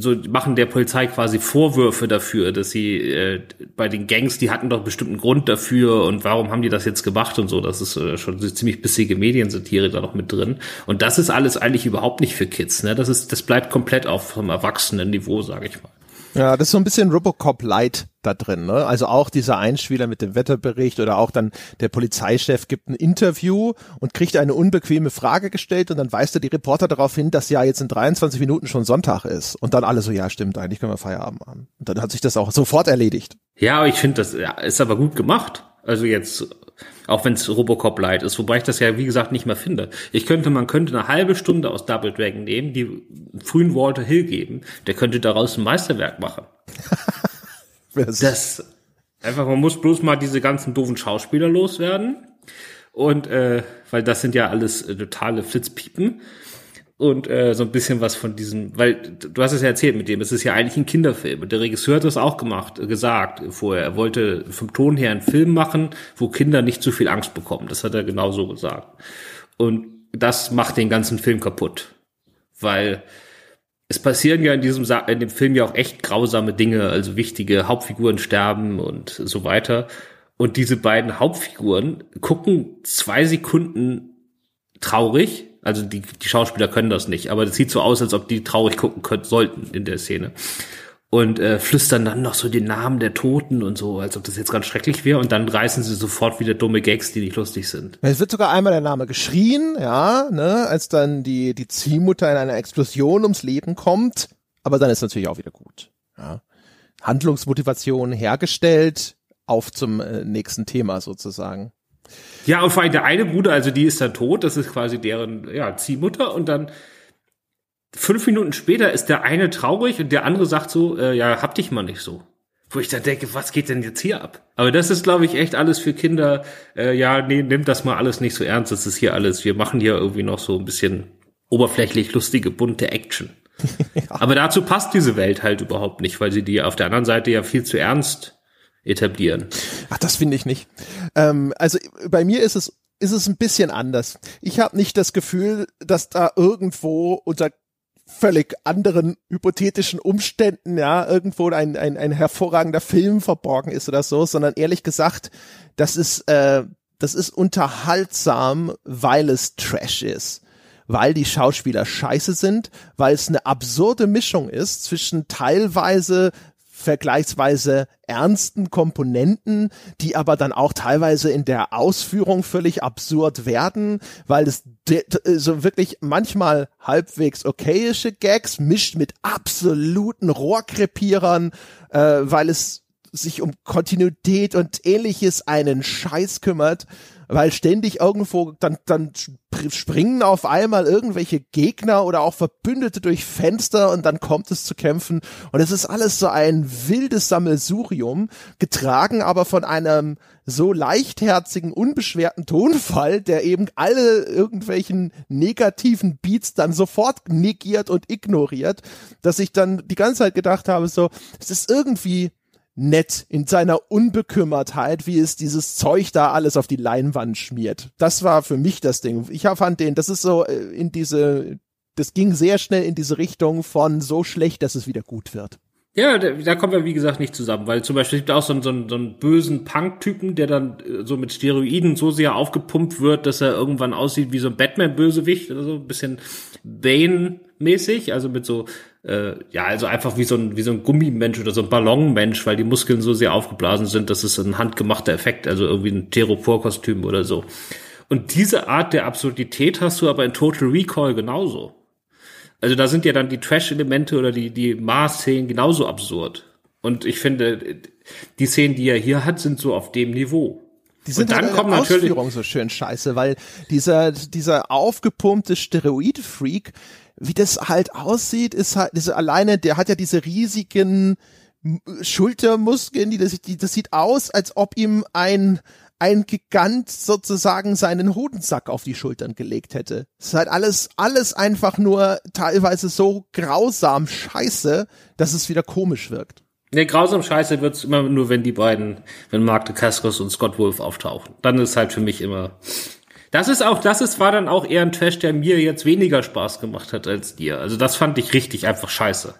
so machen der Polizei quasi Vorwürfe dafür, dass sie äh, bei den Gangs, die hatten doch bestimmten Grund dafür und warum haben die das jetzt gemacht und so. Das ist äh, schon eine ziemlich bissige Mediensatire da noch mit drin. Und das ist alles eigentlich überhaupt nicht für Kids. Ne? Das ist, das bleibt komplett auf vom erwachsenen Niveau, sage ich mal. Ja, das ist so ein bisschen Robocop Light da drin, ne? Also auch dieser Einspieler mit dem Wetterbericht oder auch dann der Polizeichef gibt ein Interview und kriegt eine unbequeme Frage gestellt und dann weist er die Reporter darauf hin, dass ja jetzt in 23 Minuten schon Sonntag ist und dann alle so, ja stimmt, eigentlich können wir Feierabend machen. Und dann hat sich das auch sofort erledigt. Ja, aber ich finde, das ist aber gut gemacht. Also jetzt auch wenn es Robocop Light ist, wobei ich das ja, wie gesagt, nicht mehr finde. Ich könnte, man könnte eine halbe Stunde aus Double Dragon nehmen, die frühen Walter Hill geben, der könnte daraus ein Meisterwerk machen. das, einfach, man muss bloß mal diese ganzen doofen Schauspieler loswerden. Und, äh, weil das sind ja alles äh, totale Flitzpiepen und äh, so ein bisschen was von diesem, weil du hast es ja erzählt mit dem, es ist ja eigentlich ein Kinderfilm und der Regisseur hat das auch gemacht, äh, gesagt vorher. Er wollte vom Ton her einen Film machen, wo Kinder nicht zu viel Angst bekommen. Das hat er genau so gesagt. Und das macht den ganzen Film kaputt, weil es passieren ja in diesem in dem Film ja auch echt grausame Dinge, also wichtige Hauptfiguren sterben und so weiter. Und diese beiden Hauptfiguren gucken zwei Sekunden traurig also die, die Schauspieler können das nicht, aber das sieht so aus, als ob die traurig gucken könnten, sollten in der Szene. Und äh, flüstern dann noch so den Namen der Toten und so, als ob das jetzt ganz schrecklich wäre. Und dann reißen sie sofort wieder dumme Gags, die nicht lustig sind. Es wird sogar einmal der Name geschrien, ja, ne, als dann die, die Ziehmutter in einer Explosion ums Leben kommt. Aber dann ist natürlich auch wieder gut. Ja. Handlungsmotivation hergestellt, auf zum äh, nächsten Thema sozusagen. Ja, und vor allem der eine Bruder, also die ist dann tot, das ist quasi deren ja, Ziehmutter und dann fünf Minuten später ist der eine traurig und der andere sagt so, äh, ja, hab dich mal nicht so. Wo ich dann denke, was geht denn jetzt hier ab? Aber das ist, glaube ich, echt alles für Kinder. Äh, ja, nee, nimm das mal alles nicht so ernst. Das ist hier alles. Wir machen hier irgendwie noch so ein bisschen oberflächlich lustige, bunte Action. ja. Aber dazu passt diese Welt halt überhaupt nicht, weil sie die auf der anderen Seite ja viel zu ernst etablieren. Ach, das finde ich nicht. Ähm, also bei mir ist es ist es ein bisschen anders. Ich habe nicht das Gefühl, dass da irgendwo unter völlig anderen hypothetischen Umständen, ja, irgendwo ein, ein, ein hervorragender Film verborgen ist oder so, sondern ehrlich gesagt, das ist, äh, das ist unterhaltsam, weil es Trash ist weil die Schauspieler scheiße sind, weil es eine absurde Mischung ist zwischen teilweise vergleichsweise ernsten Komponenten, die aber dann auch teilweise in der Ausführung völlig absurd werden, weil es so wirklich manchmal halbwegs okayische Gags mischt mit absoluten Rohrkrepierern, äh, weil es sich um Kontinuität und ähnliches einen Scheiß kümmert, weil ständig irgendwo dann, dann springen auf einmal irgendwelche Gegner oder auch Verbündete durch Fenster und dann kommt es zu Kämpfen. Und es ist alles so ein wildes Sammelsurium, getragen aber von einem so leichtherzigen, unbeschwerten Tonfall, der eben alle irgendwelchen negativen Beats dann sofort negiert und ignoriert, dass ich dann die ganze Zeit gedacht habe, so, es ist irgendwie nett in seiner Unbekümmertheit, wie es dieses Zeug da alles auf die Leinwand schmiert. Das war für mich das Ding. Ich fand den, das ist so äh, in diese, das ging sehr schnell in diese Richtung von so schlecht, dass es wieder gut wird. Ja, da, da kommen wir wie gesagt nicht zusammen, weil zum Beispiel gibt es auch so einen, so einen, so einen bösen Punk-Typen, der dann äh, so mit Steroiden so sehr aufgepumpt wird, dass er irgendwann aussieht wie so ein Batman-Bösewicht oder so, ein bisschen Bane-mäßig, also mit so äh, ja, also einfach wie so ein, wie so ein Gummimensch oder so ein Ballonmensch, weil die Muskeln so sehr aufgeblasen sind, dass es ein handgemachter Effekt, also irgendwie ein Theropor-Kostüm oder so. Und diese Art der Absurdität hast du aber in Total Recall genauso. Also da sind ja dann die Trash-Elemente oder die, die Mars-Szenen genauso absurd. Und ich finde, die Szenen, die er hier hat, sind so auf dem Niveau. Die sind und dann halt kommt natürlich Ausführung so schön scheiße, weil dieser dieser aufgepumpte Steroid-Freak wie das halt aussieht, ist halt, diese alleine, der hat ja diese riesigen Schultermuskeln, die das, die, das sieht aus, als ob ihm ein, ein Gigant sozusagen seinen Hodensack auf die Schultern gelegt hätte. Es ist halt alles, alles einfach nur teilweise so grausam scheiße, dass es wieder komisch wirkt. Nee, grausam scheiße wird's immer nur, wenn die beiden, wenn Mark de Cascos und Scott Wolf auftauchen. Dann ist halt für mich immer das ist auch, das ist, war dann auch eher ein Trash, der mir jetzt weniger Spaß gemacht hat als dir. Also das fand ich richtig einfach scheiße.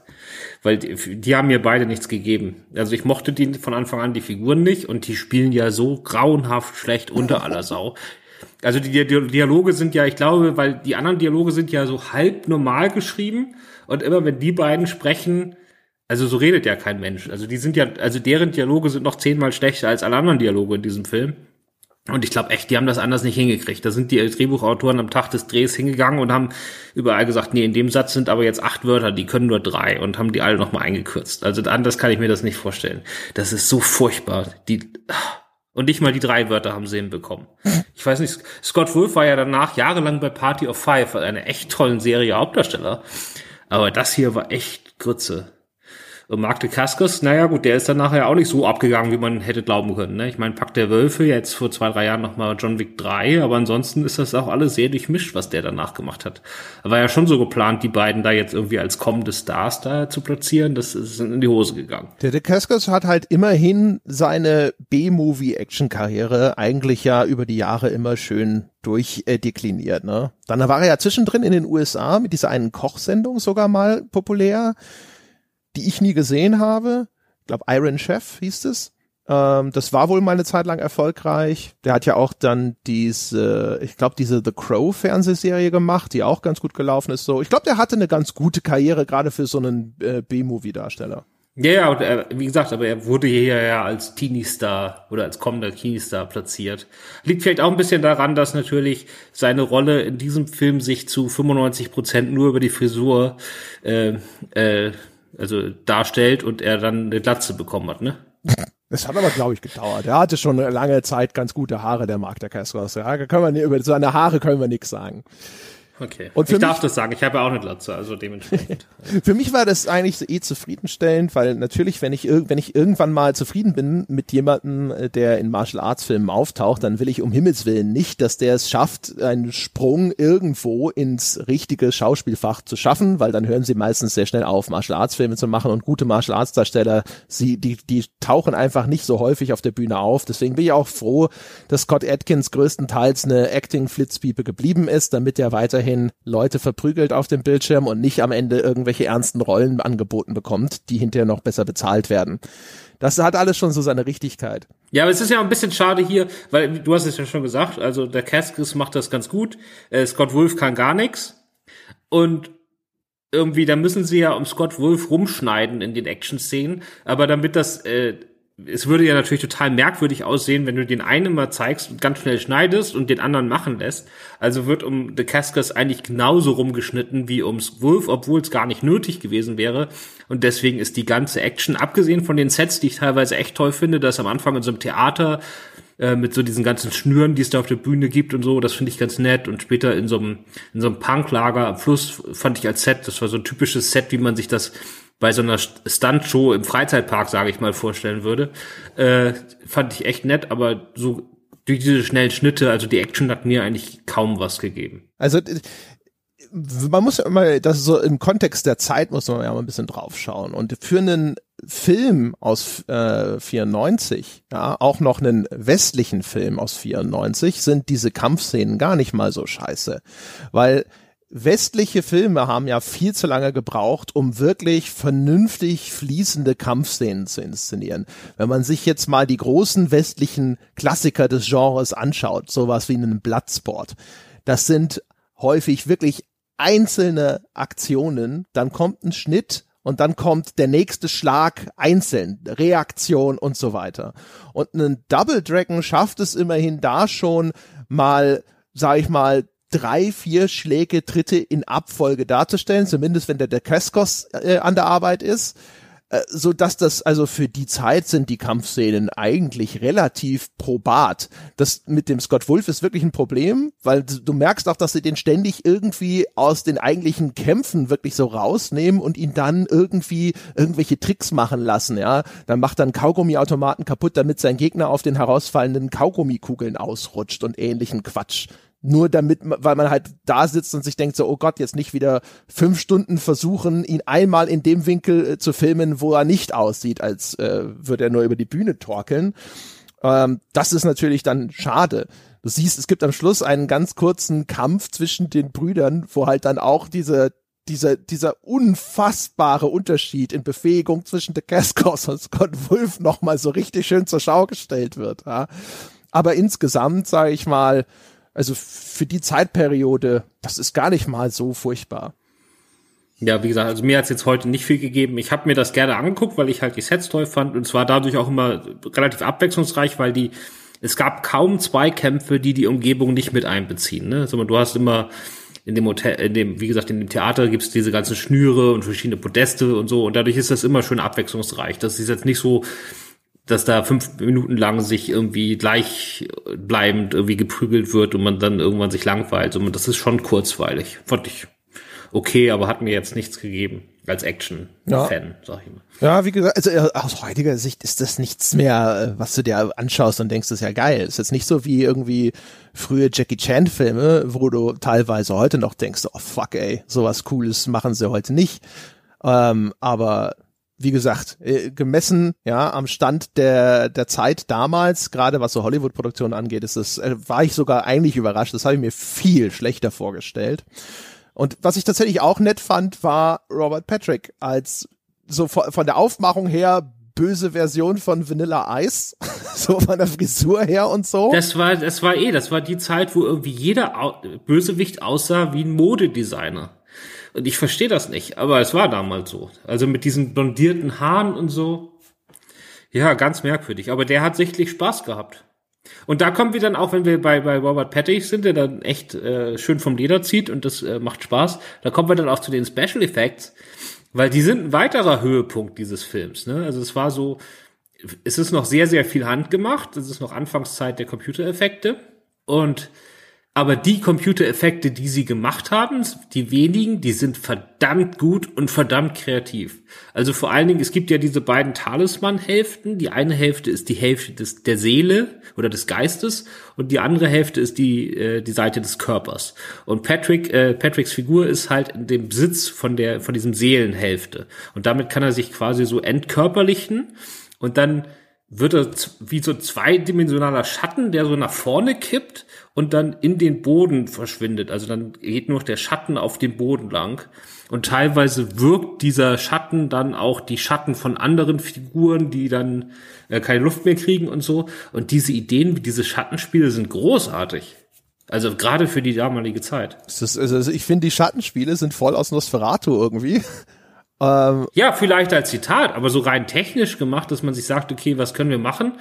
Weil die, die haben mir beide nichts gegeben. Also ich mochte die von Anfang an die Figuren nicht und die spielen ja so grauenhaft schlecht unter aller Sau. Also die, die Dialoge sind ja, ich glaube, weil die anderen Dialoge sind ja so halb normal geschrieben und immer wenn die beiden sprechen, also so redet ja kein Mensch. Also die sind ja, also deren Dialoge sind noch zehnmal schlechter als alle anderen Dialoge in diesem Film. Und ich glaube echt, die haben das anders nicht hingekriegt. Da sind die Drehbuchautoren am Tag des Drehs hingegangen und haben überall gesagt, nee, in dem Satz sind aber jetzt acht Wörter, die können nur drei und haben die alle nochmal eingekürzt. Also anders kann ich mir das nicht vorstellen. Das ist so furchtbar. Die, und nicht mal die drei Wörter haben sie hinbekommen. Ich weiß nicht, Scott Wolf war ja danach jahrelang bei Party of Five, eine echt tollen Serie Hauptdarsteller. Aber das hier war echt Grütze. Und Mark de Cascos, naja gut, der ist dann nachher auch nicht so abgegangen, wie man hätte glauben können. Ne? Ich meine, Pack der Wölfe, jetzt vor zwei, drei Jahren nochmal John Wick 3, aber ansonsten ist das auch alles sehr durchmischt, was der danach gemacht hat. War ja schon so geplant, die beiden da jetzt irgendwie als kommende Stars da zu platzieren, das ist in die Hose gegangen. Der de Cascos hat halt immerhin seine B-Movie-Action-Karriere eigentlich ja über die Jahre immer schön durchdekliniert. Ne? Dann war er ja zwischendrin in den USA mit dieser einen Kochsendung sogar mal populär die ich nie gesehen habe. Ich glaube, Iron Chef hieß es. Ähm, das war wohl mal eine Zeit lang erfolgreich. Der hat ja auch dann diese, ich glaube, diese The Crow Fernsehserie gemacht, die auch ganz gut gelaufen ist. So, ich glaube, der hatte eine ganz gute Karriere gerade für so einen äh, B-Movie-Darsteller. Ja, ja, und er, wie gesagt, aber er wurde hier ja als Teenie-Star oder als kommender Teenie-Star platziert. Liegt vielleicht auch ein bisschen daran, dass natürlich seine Rolle in diesem Film sich zu 95 Prozent nur über die Frisur äh, äh, also darstellt und er dann eine Glatze bekommen hat, ne? Das hat aber, glaube ich, gedauert. Er hatte schon lange Zeit ganz gute Haare, der Mark der Castros. Ja, können wir, über seine Haare können wir nichts sagen. Okay. Und ich darf mich, das sagen, ich habe ja auch eine Glatze, also dementsprechend. für mich war das eigentlich so eh zufriedenstellend, weil natürlich, wenn ich, wenn ich irgendwann mal zufrieden bin mit jemandem, äh, der in Martial Arts Filmen auftaucht, dann will ich um Himmels Willen nicht, dass der es schafft, einen Sprung irgendwo ins richtige Schauspielfach zu schaffen, weil dann hören sie meistens sehr schnell auf, Martial Arts Filme zu machen und gute Martial Arts Darsteller, sie, die, die tauchen einfach nicht so häufig auf der Bühne auf. Deswegen bin ich auch froh, dass Scott Atkins größtenteils eine Acting-Flitzpiepe geblieben ist, damit er weiterhin weiterhin Leute verprügelt auf dem Bildschirm und nicht am Ende irgendwelche ernsten Rollen angeboten bekommt, die hinterher noch besser bezahlt werden. Das hat alles schon so seine Richtigkeit. Ja, aber es ist ja ein bisschen schade hier, weil du hast es ja schon gesagt, also der Caskis macht das ganz gut, äh, Scott Wolf kann gar nichts und irgendwie, da müssen sie ja um Scott Wolf rumschneiden in den Action-Szenen, aber damit das äh, es würde ja natürlich total merkwürdig aussehen, wenn du den einen mal zeigst und ganz schnell schneidest und den anderen machen lässt. Also wird um The Cascas eigentlich genauso rumgeschnitten wie ums Wolf, obwohl es gar nicht nötig gewesen wäre. Und deswegen ist die ganze Action, abgesehen von den Sets, die ich teilweise echt toll finde, dass am Anfang in so einem Theater äh, mit so diesen ganzen Schnüren, die es da auf der Bühne gibt und so, das finde ich ganz nett. Und später in so einem, in so einem Punklager am Fluss fand ich als Set, das war so ein typisches Set, wie man sich das bei so einer Stuntshow im Freizeitpark, sage ich mal, vorstellen würde. Äh, fand ich echt nett, aber so durch diese schnellen Schnitte, also die Action hat mir eigentlich kaum was gegeben. Also man muss ja immer, das ist so im Kontext der Zeit muss man ja mal ein bisschen draufschauen. Und für einen Film aus äh, 94, ja, auch noch einen westlichen Film aus 94, sind diese Kampfszenen gar nicht mal so scheiße. Weil westliche Filme haben ja viel zu lange gebraucht, um wirklich vernünftig fließende Kampfszenen zu inszenieren. Wenn man sich jetzt mal die großen westlichen Klassiker des Genres anschaut, sowas wie einen Bloodsport, das sind häufig wirklich einzelne Aktionen, dann kommt ein Schnitt und dann kommt der nächste Schlag einzeln, Reaktion und so weiter. Und ein Double Dragon schafft es immerhin da schon mal, sag ich mal, drei, vier Schläge, Tritte in Abfolge darzustellen, zumindest wenn der der Keskos äh, an der Arbeit ist, äh, so dass das also für die Zeit sind die Kampfszenen eigentlich relativ probat. Das mit dem Scott Wolf ist wirklich ein Problem, weil du, du merkst auch, dass sie den ständig irgendwie aus den eigentlichen Kämpfen wirklich so rausnehmen und ihn dann irgendwie irgendwelche Tricks machen lassen, ja. Dann macht dann Kaugummiautomaten kaputt, damit sein Gegner auf den herausfallenden Kaugummikugeln ausrutscht und ähnlichen Quatsch nur damit, weil man halt da sitzt und sich denkt so, oh Gott, jetzt nicht wieder fünf Stunden versuchen, ihn einmal in dem Winkel äh, zu filmen, wo er nicht aussieht, als äh, würde er nur über die Bühne torkeln. Ähm, das ist natürlich dann schade. Du siehst, es gibt am Schluss einen ganz kurzen Kampf zwischen den Brüdern, wo halt dann auch diese dieser, dieser unfassbare Unterschied in Befähigung zwischen The Cascos und Scott Wolf nochmal so richtig schön zur Schau gestellt wird. Ja. Aber insgesamt, sage ich mal, also für die Zeitperiode, das ist gar nicht mal so furchtbar. Ja, wie gesagt, also mir hat's jetzt heute nicht viel gegeben. Ich habe mir das gerne angeguckt, weil ich halt die Sets toll fand und zwar dadurch auch immer relativ abwechslungsreich, weil die es gab kaum Zweikämpfe, die die Umgebung nicht mit einbeziehen. Ne? Also du hast immer in dem Hotel, in dem, wie gesagt, in dem Theater gibt's diese ganzen Schnüre und verschiedene Podeste und so und dadurch ist das immer schön abwechslungsreich. Das ist jetzt nicht so dass da fünf Minuten lang sich irgendwie gleichbleibend irgendwie geprügelt wird und man dann irgendwann sich langweilt. Und das ist schon kurzweilig. Fand ich okay, aber hat mir jetzt nichts gegeben als Action-Fan, ja. sag ich mal. Ja, wie gesagt, also äh, aus heutiger Sicht ist das nichts mehr, äh, was du dir anschaust und denkst, das ist ja geil. ist jetzt nicht so wie irgendwie frühe Jackie Chan-Filme, wo du teilweise heute noch denkst, oh fuck ey, sowas Cooles machen sie heute nicht. Ähm, aber wie gesagt, äh, gemessen ja am Stand der der Zeit damals, gerade was so Hollywood-Produktionen angeht, ist es äh, war ich sogar eigentlich überrascht. Das habe ich mir viel schlechter vorgestellt. Und was ich tatsächlich auch nett fand, war Robert Patrick als so von, von der Aufmachung her böse Version von Vanilla Ice, so von der Frisur her und so. Das war, das war eh, das war die Zeit, wo irgendwie jeder Bösewicht aussah wie ein Modedesigner. Und ich verstehe das nicht, aber es war damals so. Also mit diesen blondierten Haaren und so. Ja, ganz merkwürdig. Aber der hat sichtlich Spaß gehabt. Und da kommen wir dann auch, wenn wir bei, bei Robert Patty sind, der dann echt äh, schön vom Leder zieht und das äh, macht Spaß. Da kommen wir dann auch zu den Special Effects, weil die sind ein weiterer Höhepunkt dieses Films. Ne? Also es war so, es ist noch sehr, sehr viel handgemacht. Es ist noch Anfangszeit der Computereffekte. Und aber die Computereffekte, die sie gemacht haben, die wenigen, die sind verdammt gut und verdammt kreativ. Also vor allen Dingen, es gibt ja diese beiden Talisman-Hälften. Die eine Hälfte ist die Hälfte des, der Seele oder des Geistes und die andere Hälfte ist die, äh, die Seite des Körpers. Und Patrick, äh, Patricks Figur ist halt in dem Besitz von der, von diesem Seelenhälfte. Und damit kann er sich quasi so entkörperlichen und dann wird er wie so zweidimensionaler Schatten, der so nach vorne kippt und dann in den Boden verschwindet. Also dann geht nur der Schatten auf dem Boden lang. Und teilweise wirkt dieser Schatten dann auch die Schatten von anderen Figuren, die dann äh, keine Luft mehr kriegen und so. Und diese Ideen, diese Schattenspiele sind großartig. Also gerade für die damalige Zeit. Ist, also ich finde, die Schattenspiele sind voll aus Nosferatu irgendwie. Ähm, ja, vielleicht als Zitat, aber so rein technisch gemacht, dass man sich sagt, okay, was können wir machen?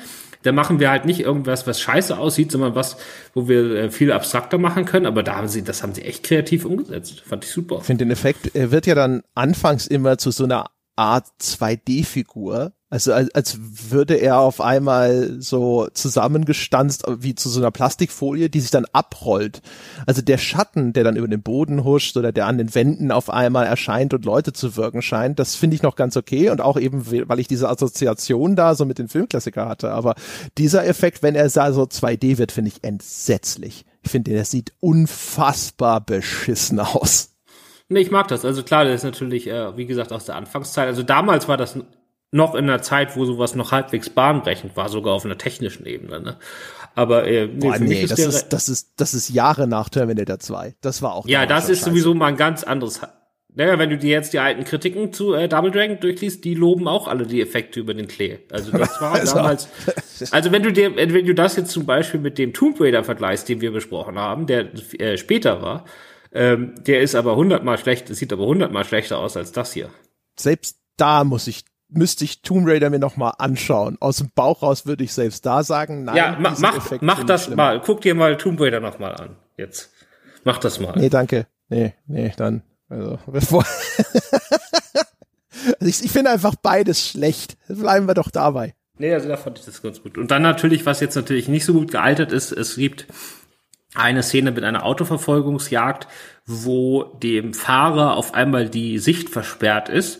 Da machen wir halt nicht irgendwas, was scheiße aussieht, sondern was, wo wir äh, viel abstrakter machen können. Aber da haben sie, das haben sie echt kreativ umgesetzt. Fand ich super. Ich finde den Effekt, er wird ja dann anfangs immer zu so einer Art 2D-Figur. Also als, als würde er auf einmal so zusammengestanzt wie zu so einer Plastikfolie, die sich dann abrollt. Also der Schatten, der dann über den Boden huscht oder der an den Wänden auf einmal erscheint und Leute zu wirken scheint, das finde ich noch ganz okay und auch eben, weil ich diese Assoziation da so mit den Filmklassiker hatte. Aber dieser Effekt, wenn er so 2D wird, finde ich entsetzlich. Ich finde, der sieht unfassbar beschissen aus. Nee, ich mag das. Also klar, das ist natürlich, äh, wie gesagt, aus der Anfangszeit. Also damals war das noch in einer Zeit, wo sowas noch halbwegs bahnbrechend war, sogar auf einer technischen Ebene. Ne? Aber äh, nee, Boah, nee ist das, ist, das ist das ist Jahre nach Terminator 2. Das war auch Ja, das ist Scheiße. sowieso mal ein ganz anderes naja, wenn du dir jetzt die alten Kritiken zu äh, Double Dragon durchliest, die loben auch alle die Effekte über den Klee. Also das war also, damals. Also wenn du dir, wenn du das jetzt zum Beispiel mit dem Tomb Raider vergleichst, den wir besprochen haben, der äh, später war, ähm, der ist aber hundertmal schlecht, sieht aber hundertmal schlechter aus als das hier. Selbst da muss ich müsste ich Tomb Raider mir noch mal anschauen. Aus dem Bauch raus würde ich selbst da sagen, nein. Ja, ma mach, mach das schlimm. mal. Guck dir mal Tomb Raider noch mal an. Jetzt. Mach das mal. Nee, danke. Nee, nee, dann. Also, bevor. also ich, ich finde einfach beides schlecht. Bleiben wir doch dabei. Nee, also da fand ich das ganz gut. Und dann natürlich, was jetzt natürlich nicht so gut gealtert ist, es gibt eine Szene mit einer Autoverfolgungsjagd, wo dem Fahrer auf einmal die Sicht versperrt ist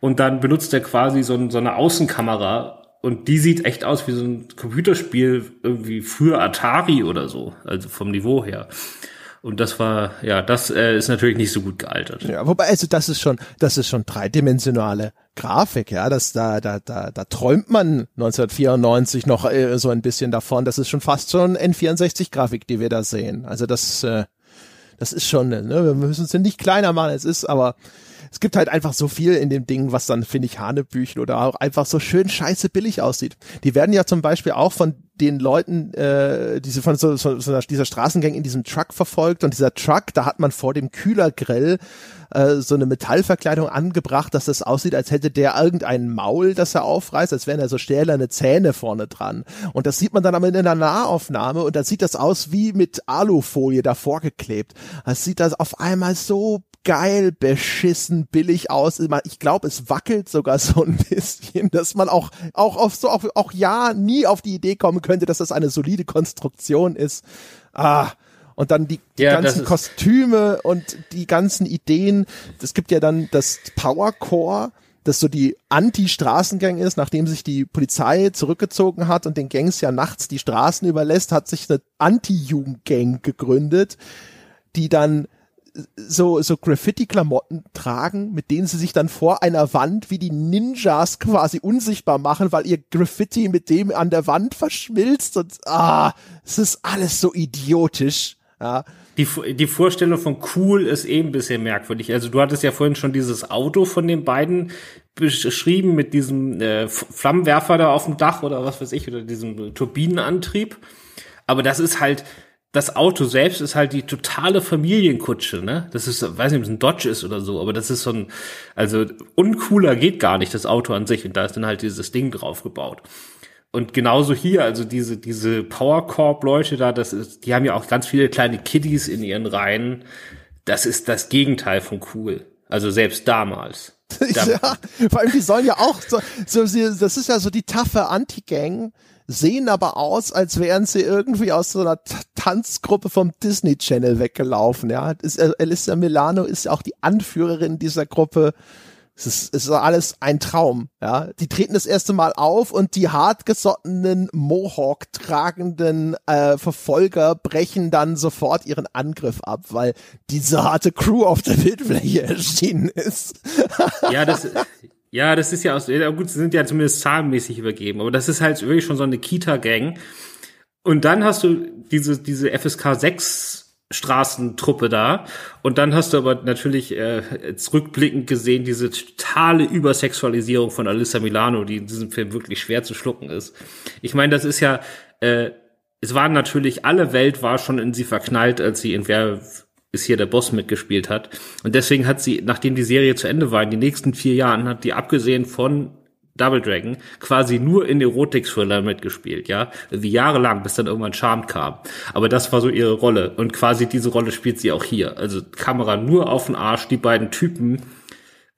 und dann benutzt er quasi so, so eine Außenkamera und die sieht echt aus wie so ein Computerspiel irgendwie früher Atari oder so, also vom Niveau her. Und das war, ja, das äh, ist natürlich nicht so gut gealtert. Ja, wobei, also das ist schon, das ist schon dreidimensionale Grafik, ja, das da, da, da, da träumt man 1994 noch äh, so ein bisschen davon. Das ist schon fast schon N64-Grafik, die wir da sehen. Also das, äh, das ist schon, ne, wir müssen es nicht kleiner machen, es ist, aber es gibt halt einfach so viel in dem Ding, was dann, finde ich, Hanebüchen oder auch einfach so schön scheiße billig aussieht. Die werden ja zum Beispiel auch von den Leuten, äh, diese von so, so, so dieser Straßengang in diesem Truck verfolgt und dieser Truck, da hat man vor dem Kühlergrill äh, so eine Metallverkleidung angebracht, dass das aussieht, als hätte der irgendein Maul, das er aufreißt, als wären da so stählerne Zähne vorne dran. Und das sieht man dann aber in einer Nahaufnahme und da sieht das aus wie mit Alufolie davor geklebt. Das sieht das auf einmal so geil beschissen billig aus. Ich glaube, es wackelt sogar so ein bisschen, dass man auch auch auf so auch, auch ja nie auf die Idee kommen könnte, dass das eine solide Konstruktion ist. Ah, und dann die, die ja, ganzen Kostüme und die ganzen Ideen. Es gibt ja dann das Power Core, das so die Anti-Straßengang ist, nachdem sich die Polizei zurückgezogen hat und den Gangs ja nachts die Straßen überlässt, hat sich eine Anti-Jugendgang gegründet, die dann so, so Graffiti-Klamotten tragen, mit denen sie sich dann vor einer Wand wie die Ninjas quasi unsichtbar machen, weil ihr Graffiti mit dem an der Wand verschmilzt und ah, es ist alles so idiotisch. Ja. Die, die Vorstellung von cool ist eben eh ein bisschen merkwürdig. Also du hattest ja vorhin schon dieses Auto von den beiden beschrieben mit diesem äh, Flammenwerfer da auf dem Dach oder was weiß ich, oder diesem Turbinenantrieb. Aber das ist halt, das Auto selbst ist halt die totale Familienkutsche, ne? Das ist, weiß nicht, ob es ein Dodge ist oder so, aber das ist so ein, also uncooler geht gar nicht, das Auto an sich. Und da ist dann halt dieses Ding drauf gebaut. Und genauso hier, also diese, diese Power Corp Leute da, das ist, die haben ja auch ganz viele kleine Kiddies in ihren Reihen. Das ist das Gegenteil von cool. Also selbst damals. ja, vor allem die sollen ja auch so, so das ist ja so die taffe Anti-Gang sehen aber aus, als wären sie irgendwie aus so einer Tanzgruppe vom Disney Channel weggelaufen. Ja, ist, Alyssa Milano ist auch die Anführerin dieser Gruppe. Es ist, es ist alles ein Traum, ja. Die treten das erste Mal auf und die hartgesottenen Mohawk tragenden äh, Verfolger brechen dann sofort ihren Angriff ab, weil diese harte Crew auf der Bildfläche erschienen ist. ja, das, ja, das ist ja aus, ja gut, sie sind ja zumindest zahlenmäßig übergeben, aber das ist halt wirklich schon so eine Kita-Gang. Und dann hast du diese, diese FSK 6 Straßentruppe da. Und dann hast du aber natürlich äh, jetzt rückblickend gesehen diese totale Übersexualisierung von Alyssa Milano, die in diesem Film wirklich schwer zu schlucken ist. Ich meine, das ist ja, äh, es war natürlich, alle Welt war schon in sie verknallt, als sie in Wer ist hier der Boss mitgespielt hat. Und deswegen hat sie, nachdem die Serie zu Ende war, in den nächsten vier Jahren, hat die abgesehen von Double Dragon quasi nur in Erotik-Thriller mitgespielt, ja, wie jahrelang, bis dann irgendwann Charmed kam. Aber das war so ihre Rolle und quasi diese Rolle spielt sie auch hier. Also Kamera nur auf den Arsch, die beiden Typen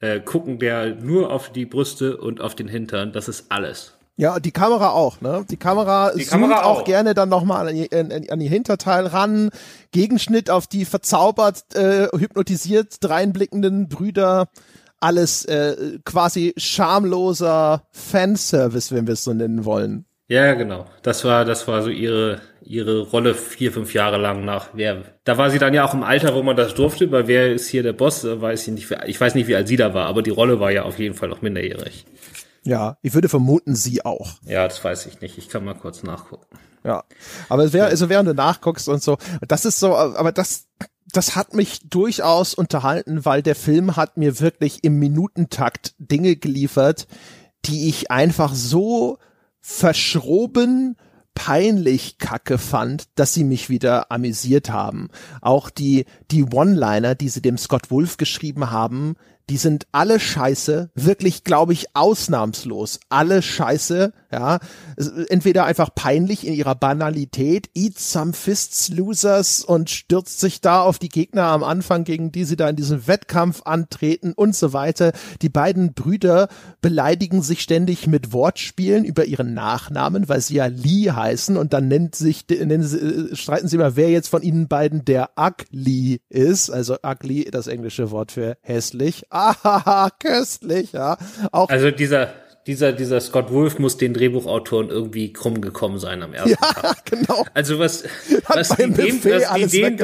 äh, gucken der nur auf die Brüste und auf den Hintern, das ist alles. Ja, die Kamera auch, ne? Die Kamera die zoomt Kamera auch. auch. gerne dann nochmal an, die, an, an die Hinterteil ran. Gegenschnitt auf die verzaubert, äh, hypnotisiert dreinblickenden Brüder. Alles äh, quasi schamloser Fanservice, wenn wir es so nennen wollen. Ja, genau. Das war, das war so ihre, ihre Rolle vier, fünf Jahre lang nach wer. Da war sie dann ja auch im Alter, wo man das durfte, weil wer ist hier der Boss, weiß ich nicht, ich weiß nicht, wie alt sie da war, aber die Rolle war ja auf jeden Fall noch minderjährig. Ja, ich würde vermuten, sie auch. Ja, das weiß ich nicht. Ich kann mal kurz nachgucken. Ja, aber wer, also während du nachguckst und so, das ist so, aber das, das hat mich durchaus unterhalten, weil der Film hat mir wirklich im Minutentakt Dinge geliefert, die ich einfach so verschroben peinlich kacke fand, dass sie mich wieder amüsiert haben. Auch die, die One-Liner, die sie dem Scott Wolf geschrieben haben, die sind alle scheiße, wirklich, glaube ich, ausnahmslos. Alle scheiße, ja. Entweder einfach peinlich in ihrer Banalität, eat some fists, losers und stürzt sich da auf die Gegner am Anfang, gegen die sie da in diesem Wettkampf antreten und so weiter. Die beiden Brüder beleidigen sich ständig mit Wortspielen über ihren Nachnamen, weil sie ja Lee heißen und dann nennt sich, nennen sie, äh, streiten sie mal, wer jetzt von ihnen beiden der Ugly ist. Also Ugly, das englische Wort für hässlich ah, köstlich, ja. Auch also dieser, dieser, dieser Scott Wolf muss den Drehbuchautoren irgendwie krumm gekommen sein am ersten ja, Tag. genau. Also was, was die dem, was die dem,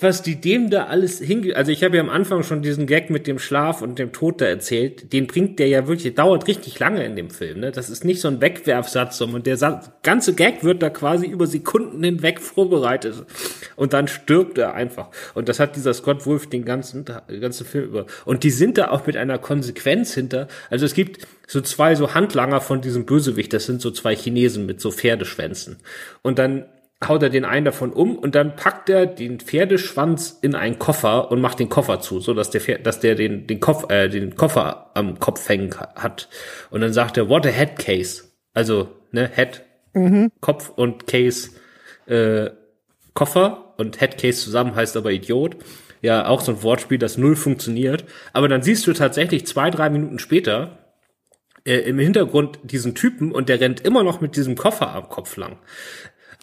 was die dem da alles hinge... Also ich habe ja am Anfang schon diesen Gag mit dem Schlaf und dem Tod da erzählt. Den bringt der ja wirklich, dauert richtig lange in dem Film. Ne? Das ist nicht so ein Wegwerfsatz, sondern der Satz, ganze Gag wird da quasi über Sekunden hinweg vorbereitet. Und dann stirbt er einfach. Und das hat dieser Scott Wolf den ganzen, den ganzen Film über. Und die sind da auch mit einer Konsequenz hinter. Also es gibt so zwei so Handlanger von diesem Bösewicht. Das sind so zwei Chinesen mit so Pferdeschwänzen. Und dann haut er den einen davon um und dann packt er den Pferdeschwanz in einen Koffer und macht den Koffer zu, so dass der Pferd, dass der den den Kopf äh, den Koffer am Kopf hängen hat und dann sagt er what a head case. Also, ne, Head mhm. Kopf und Case äh, Koffer und Head Case zusammen heißt aber Idiot. Ja, auch so ein Wortspiel, das null funktioniert, aber dann siehst du tatsächlich zwei, drei Minuten später äh, im Hintergrund diesen Typen und der rennt immer noch mit diesem Koffer am Kopf lang.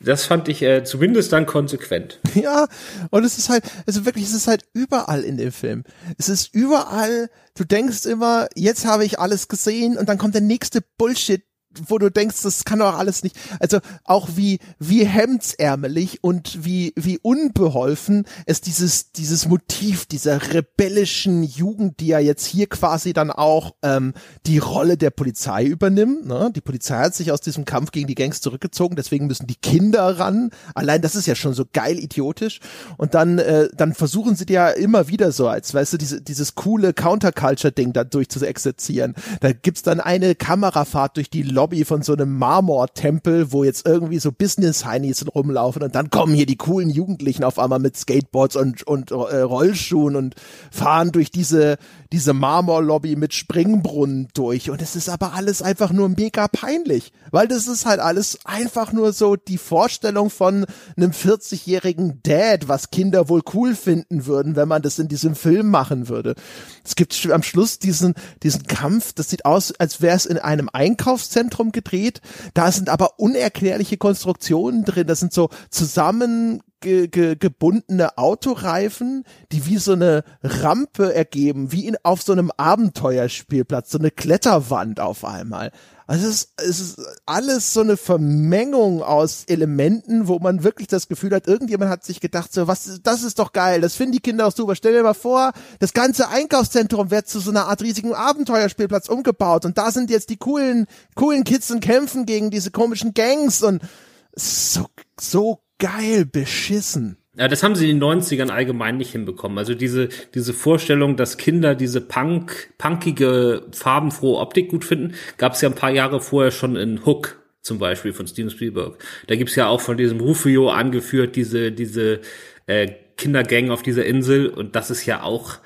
Das fand ich äh, zumindest dann konsequent. Ja, und es ist halt, also wirklich, es ist halt überall in dem Film. Es ist überall, du denkst immer, jetzt habe ich alles gesehen und dann kommt der nächste Bullshit, wo du denkst, das kann doch alles nicht. Also auch wie wie hemdsärmelig und wie wie unbeholfen es dieses dieses Motiv dieser rebellischen Jugend, die ja jetzt hier quasi dann auch ähm, die Rolle der Polizei übernimmt. Ne? Die Polizei hat sich aus diesem Kampf gegen die Gangs zurückgezogen, deswegen müssen die Kinder ran. Allein das ist ja schon so geil idiotisch. Und dann äh, dann versuchen sie dir ja immer wieder so, als weißt du diese dieses coole Counterculture-Ding da durch zu exerzieren. Da gibt's dann eine Kamerafahrt durch die Lobby von so einem Marmortempel, wo jetzt irgendwie so Business-Heinis rumlaufen und dann kommen hier die coolen Jugendlichen auf einmal mit Skateboards und, und äh, Rollschuhen und fahren durch diese, diese Marmorlobby mit Springbrunnen durch und es ist aber alles einfach nur mega peinlich, weil das ist halt alles einfach nur so die Vorstellung von einem 40-jährigen Dad, was Kinder wohl cool finden würden, wenn man das in diesem Film machen würde. Es gibt am Schluss diesen, diesen Kampf, das sieht aus, als wäre es in einem Einkaufszentrum Zentrum gedreht. Da sind aber unerklärliche Konstruktionen drin. Das sind so zusammen ge ge gebundene Autoreifen, die wie so eine Rampe ergeben, wie in, auf so einem Abenteuerspielplatz, so eine Kletterwand auf einmal. Also es ist, es ist alles so eine Vermengung aus Elementen, wo man wirklich das Gefühl hat, irgendjemand hat sich gedacht, so was, das ist doch geil, das finden die Kinder auch super. Stell dir mal vor, das ganze Einkaufszentrum wird zu so einer Art riesigen Abenteuerspielplatz umgebaut und da sind jetzt die coolen, coolen Kids und kämpfen gegen diese komischen Gangs und so, so geil beschissen. Ja, das haben sie in den 90ern allgemein nicht hinbekommen. Also diese, diese Vorstellung, dass Kinder diese punk, punkige, farbenfrohe Optik gut finden, gab es ja ein paar Jahre vorher schon in Hook zum Beispiel von Steven Spielberg. Da gibt's ja auch von diesem Rufio angeführt, diese, diese äh, Kindergang auf dieser Insel und das ist ja auch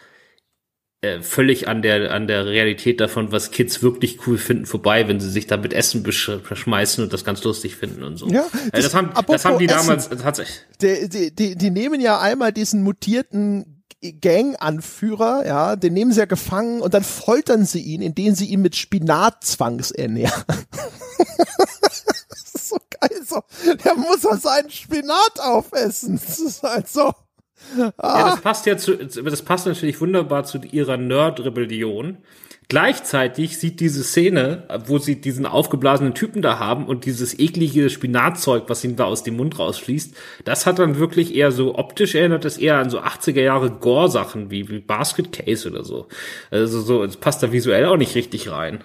äh, völlig an der an der Realität davon, was Kids wirklich cool finden, vorbei, wenn sie sich da mit Essen beschmeißen und das ganz lustig finden und so. Ja, das, also das haben das haben die Essen. damals tatsächlich. Die, die, die, die nehmen ja einmal diesen mutierten Gang-Anführer, ja, den nehmen sie ja gefangen und dann foltern sie ihn, indem sie ihn mit Spinat zwangsernähren. das ist so geil, so. Der muss ja seinen Spinat aufessen. Das ist halt so. Ah. Ja, das passt ja zu, das passt natürlich wunderbar zu ihrer Nerd-Rebellion. Gleichzeitig sieht diese Szene, wo sie diesen aufgeblasenen Typen da haben und dieses eklige Spinatzeug, was ihm da aus dem Mund rausfließt, das hat dann wirklich eher so optisch erinnert es eher an so 80er Jahre Gore-Sachen wie, wie Basket Case oder so. Also so, es passt da visuell auch nicht richtig rein.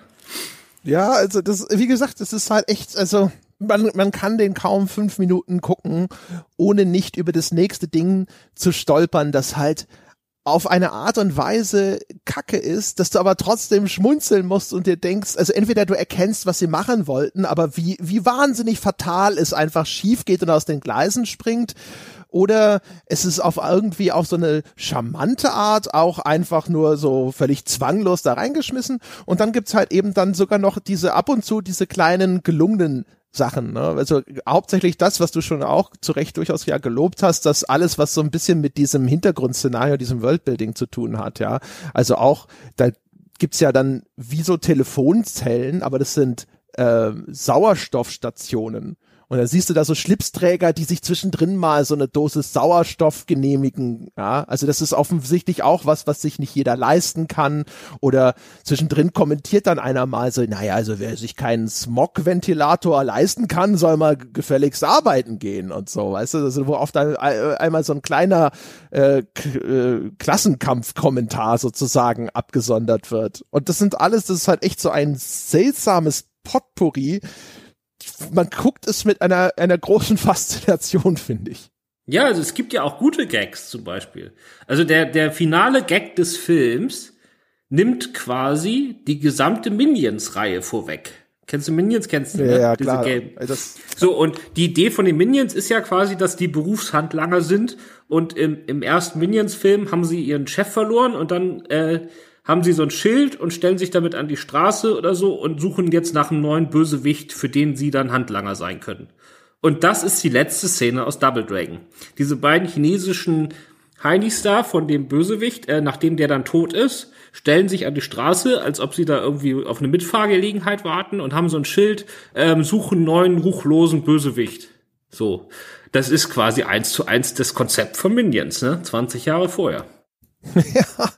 Ja, also das, wie gesagt, das ist halt echt, also man, man kann den kaum fünf Minuten gucken, ohne nicht über das nächste Ding zu stolpern, das halt auf eine Art und Weise Kacke ist, dass du aber trotzdem schmunzeln musst und dir denkst, also entweder du erkennst, was sie machen wollten, aber wie, wie wahnsinnig fatal es einfach schief geht und aus den Gleisen springt, oder es ist auf irgendwie auf so eine charmante Art auch einfach nur so völlig zwanglos da reingeschmissen und dann gibt's halt eben dann sogar noch diese ab und zu diese kleinen gelungenen Sachen. Ne? Also hauptsächlich das, was du schon auch zu Recht durchaus ja gelobt hast, dass alles, was so ein bisschen mit diesem Hintergrundszenario, diesem Worldbuilding zu tun hat, ja. Also auch, da gibt's ja dann wie so Telefonzellen, aber das sind äh, Sauerstoffstationen. Und dann siehst du da so Schlipsträger, die sich zwischendrin mal so eine Dosis Sauerstoff genehmigen. Ja, also das ist offensichtlich auch was, was sich nicht jeder leisten kann. Oder zwischendrin kommentiert dann einer mal so, naja, also wer sich keinen Smog-Ventilator leisten kann, soll mal gefälligst arbeiten gehen und so. Weißt du, also wo oft einmal so ein kleiner äh, äh, Klassenkampf-Kommentar sozusagen abgesondert wird. Und das sind alles, das ist halt echt so ein seltsames Potpourri man guckt es mit einer, einer großen Faszination, finde ich. Ja, also es gibt ja auch gute Gags zum Beispiel. Also der, der finale Gag des Films nimmt quasi die gesamte Minions-Reihe vorweg. Kennst du Minions? Kennst du, ne? Ja, Diese klar. Game. Das so, und die Idee von den Minions ist ja quasi, dass die Berufshandlanger sind und im, im ersten Minions-Film haben sie ihren Chef verloren und dann äh, haben sie so ein Schild und stellen sich damit an die Straße oder so und suchen jetzt nach einem neuen Bösewicht, für den sie dann Handlanger sein können. Und das ist die letzte Szene aus Double Dragon. Diese beiden chinesischen Heinis da von dem Bösewicht, äh, nachdem der dann tot ist, stellen sich an die Straße, als ob sie da irgendwie auf eine Mitfahrgelegenheit warten und haben so ein Schild, ähm, suchen neuen ruchlosen Bösewicht. So. Das ist quasi eins zu eins das Konzept von Minions, ne? 20 Jahre vorher. ja.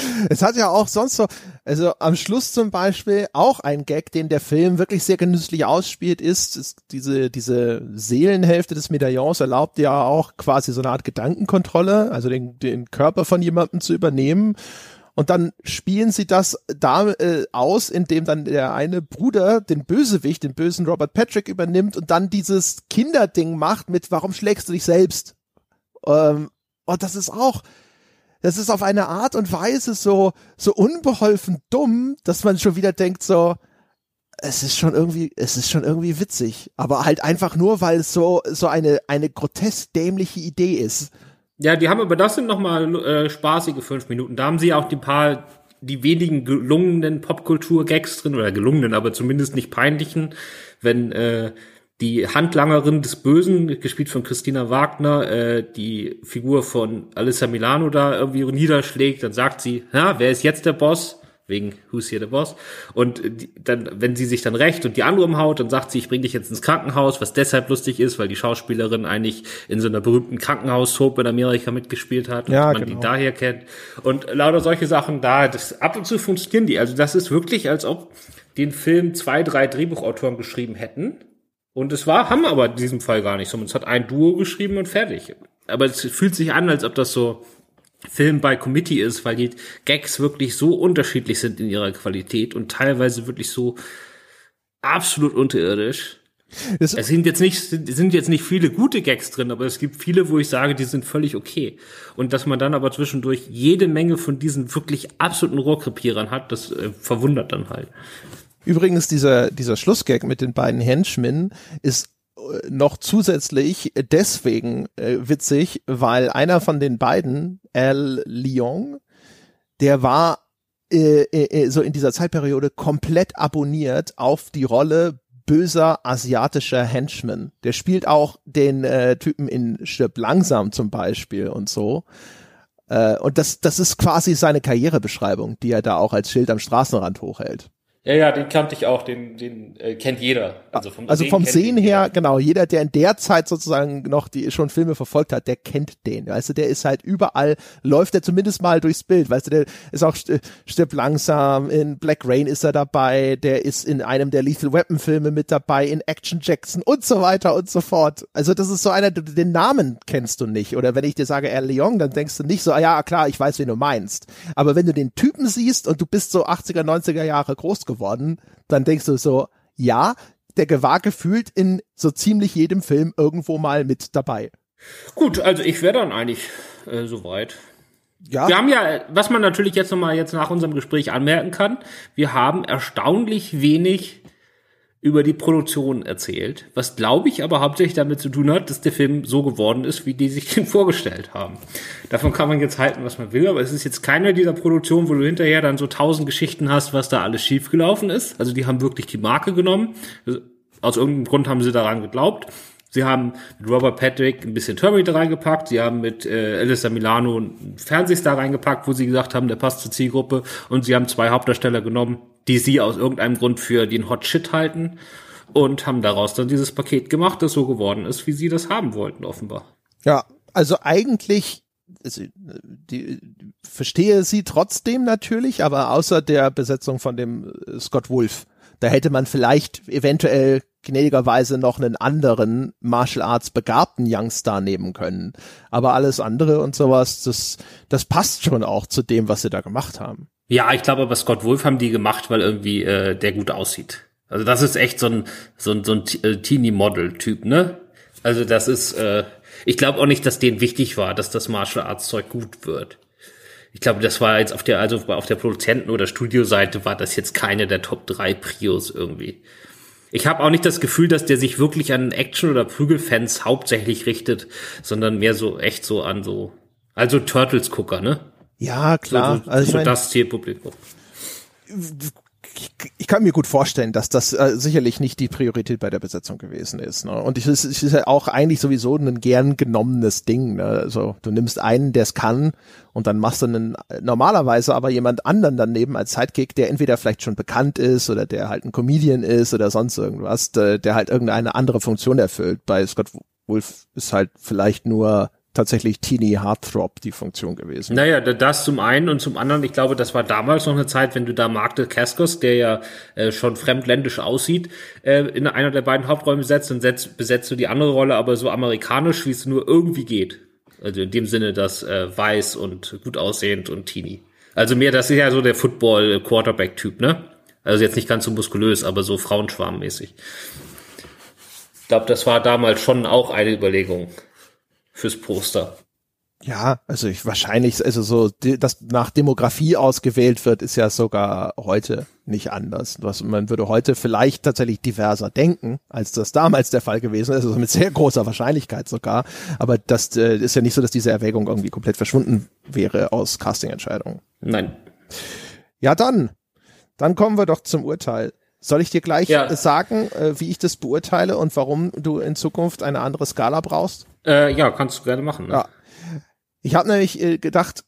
Es hat ja auch sonst so, also am Schluss zum Beispiel auch ein Gag, den der Film wirklich sehr genüsslich ausspielt, ist, ist diese, diese Seelenhälfte des Medaillons erlaubt ja auch quasi so eine Art Gedankenkontrolle, also den, den Körper von jemandem zu übernehmen. Und dann spielen sie das da äh, aus, indem dann der eine Bruder den Bösewicht, den bösen Robert Patrick übernimmt und dann dieses Kinderding macht mit, warum schlägst du dich selbst? Ähm, und das ist auch, das ist auf eine Art und Weise so, so unbeholfen dumm, dass man schon wieder denkt so, es ist schon irgendwie, es ist schon irgendwie witzig, aber halt einfach nur, weil es so, so eine, eine grotesk dämliche Idee ist. Ja, die haben aber das sind nochmal äh, spaßige fünf Minuten. Da haben sie auch die paar, die wenigen gelungenen Popkultur-Gags drin, oder gelungenen, aber zumindest nicht peinlichen, wenn äh, die Handlangerin des Bösen, gespielt von Christina Wagner, äh, die Figur von Alyssa Milano da irgendwie niederschlägt, dann sagt sie, ja, wer ist jetzt der Boss? Wegen Who's here the Boss? Und die, dann, wenn sie sich dann recht und die andere umhaut, dann sagt sie, ich bring dich jetzt ins Krankenhaus, was deshalb lustig ist, weil die Schauspielerin eigentlich in so einer berühmten Krankenhaus-Soap in Amerika mitgespielt hat und ja, man genau. die daher kennt. Und lauter solche Sachen da, das ab und zu funktionieren die. Also das ist wirklich, als ob den Film zwei, drei Drehbuchautoren geschrieben hätten und es war, haben aber in diesem Fall gar nicht so. Es hat ein Duo geschrieben und fertig. Aber es fühlt sich an, als ob das so Film by Committee ist, weil die Gags wirklich so unterschiedlich sind in ihrer Qualität und teilweise wirklich so absolut unterirdisch. Es sind jetzt nicht, sind jetzt nicht viele gute Gags drin, aber es gibt viele, wo ich sage, die sind völlig okay. Und dass man dann aber zwischendurch jede Menge von diesen wirklich absoluten Rohrkrepierern hat, das äh, verwundert dann halt. Übrigens, dieser, dieser Schlussgag mit den beiden Henchmen ist noch zusätzlich deswegen äh, witzig, weil einer von den beiden, Al Lyon, der war äh, äh, so in dieser Zeitperiode komplett abonniert auf die Rolle böser asiatischer Henchman. Der spielt auch den äh, Typen in Stirb langsam zum Beispiel und so. Äh, und das, das ist quasi seine Karrierebeschreibung, die er da auch als Schild am Straßenrand hochhält. Ja, ja, den kannte ich auch, den, den äh, kennt jeder. Also vom, also Sehen, vom Sehen her, jeder. genau, jeder, der in der Zeit sozusagen noch die schon Filme verfolgt hat, der kennt den. Weißt du, der ist halt überall, läuft er zumindest mal durchs Bild. Weißt du, der ist auch stirbt langsam, in Black Rain ist er dabei, der ist in einem der Lethal Weapon Filme mit dabei, in Action Jackson und so weiter und so fort. Also das ist so einer, den Namen kennst du nicht. Oder wenn ich dir sage Er Leon, dann denkst du nicht so, ah, ja klar, ich weiß, wen du meinst. Aber wenn du den Typen siehst und du bist so 80er, 90er Jahre groß geworden, dann denkst du so, ja, der war gefühlt in so ziemlich jedem Film irgendwo mal mit dabei. Gut, also ich wäre dann eigentlich äh, soweit. Ja. Wir haben ja, was man natürlich jetzt nochmal jetzt nach unserem Gespräch anmerken kann, wir haben erstaunlich wenig über die Produktion erzählt, was glaube ich aber hauptsächlich damit zu tun hat, dass der Film so geworden ist, wie die sich den vorgestellt haben. Davon kann man jetzt halten, was man will, aber es ist jetzt keine dieser Produktionen, wo du hinterher dann so tausend Geschichten hast, was da alles schiefgelaufen ist. Also die haben wirklich die Marke genommen. Aus irgendeinem Grund haben sie daran geglaubt. Sie haben mit Robert Patrick ein bisschen Terminator reingepackt. Sie haben mit äh, Alyssa Milano einen Fernsehstar reingepackt, wo sie gesagt haben, der passt zur Zielgruppe. Und sie haben zwei Hauptdarsteller genommen, die sie aus irgendeinem Grund für den Hot Shit halten und haben daraus dann dieses Paket gemacht, das so geworden ist, wie sie das haben wollten, offenbar. Ja, also eigentlich also, die, verstehe sie trotzdem natürlich, aber außer der Besetzung von dem äh, Scott Wolf, da hätte man vielleicht eventuell gnädigerweise noch einen anderen Martial Arts begabten Youngstar nehmen können. Aber alles andere und sowas, das, das passt schon auch zu dem, was sie da gemacht haben. Ja, ich glaube aber Scott Wolf haben die gemacht, weil irgendwie äh, der gut aussieht. Also das ist echt so ein so ein, so ein äh, Teenie-Model-Typ, ne? Also das ist, äh, ich glaube auch nicht, dass denen wichtig war, dass das Martial Arts Zeug gut wird. Ich glaube, das war jetzt auf der, also auf der Produzenten- oder Studioseite war das jetzt keine der Top 3 Prios irgendwie. Ich habe auch nicht das Gefühl, dass der sich wirklich an Action- oder Prügelfans hauptsächlich richtet, sondern mehr so echt so an so, also Turtles-Gucker, ne? Ja, klar. So, so, also ich so mein, das Zielpublikum. Ich kann mir gut vorstellen, dass das äh, sicherlich nicht die Priorität bei der Besetzung gewesen ist. Ne? Und es ist, ist ja auch eigentlich sowieso ein gern genommenes Ding. Ne? Also du nimmst einen, der es kann, und dann machst du einen normalerweise aber jemand anderen daneben als Sidekick, der entweder vielleicht schon bekannt ist oder der halt ein Comedian ist oder sonst irgendwas, der, der halt irgendeine andere Funktion erfüllt. Bei Scott Wolf ist halt vielleicht nur tatsächlich Teeny Heartthrob die Funktion gewesen. Naja, das zum einen und zum anderen, ich glaube, das war damals noch eine Zeit, wenn du da Mark de Cascos, der ja äh, schon fremdländisch aussieht, äh, in einer der beiden Haupträume setzt, dann setzt, besetzt du die andere Rolle aber so amerikanisch, wie es nur irgendwie geht. Also in dem Sinne, dass äh, weiß und gut aussehend und teeny. Also mehr, das ist ja so der Football-Quarterback-Typ, ne? Also jetzt nicht ganz so muskulös, aber so Frauenschwarmmäßig. Ich glaube, das war damals schon auch eine Überlegung fürs Poster. Ja, also ich wahrscheinlich, also so, dass nach Demografie ausgewählt wird, ist ja sogar heute nicht anders. Was, man würde heute vielleicht tatsächlich diverser denken, als das damals der Fall gewesen ist, also mit sehr großer Wahrscheinlichkeit sogar. Aber das äh, ist ja nicht so, dass diese Erwägung irgendwie komplett verschwunden wäre aus Castingentscheidungen. Nein. Ja, dann. Dann kommen wir doch zum Urteil. Soll ich dir gleich ja. sagen, äh, wie ich das beurteile und warum du in Zukunft eine andere Skala brauchst? Äh, ja, kannst du gerne machen. Ne? Ja. Ich habe nämlich äh, gedacht,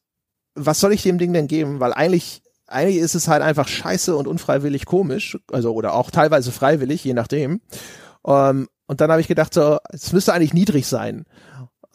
was soll ich dem Ding denn geben? Weil eigentlich, eigentlich ist es halt einfach scheiße und unfreiwillig komisch, also oder auch teilweise freiwillig, je nachdem. Ähm, und dann habe ich gedacht, so, es müsste eigentlich niedrig sein.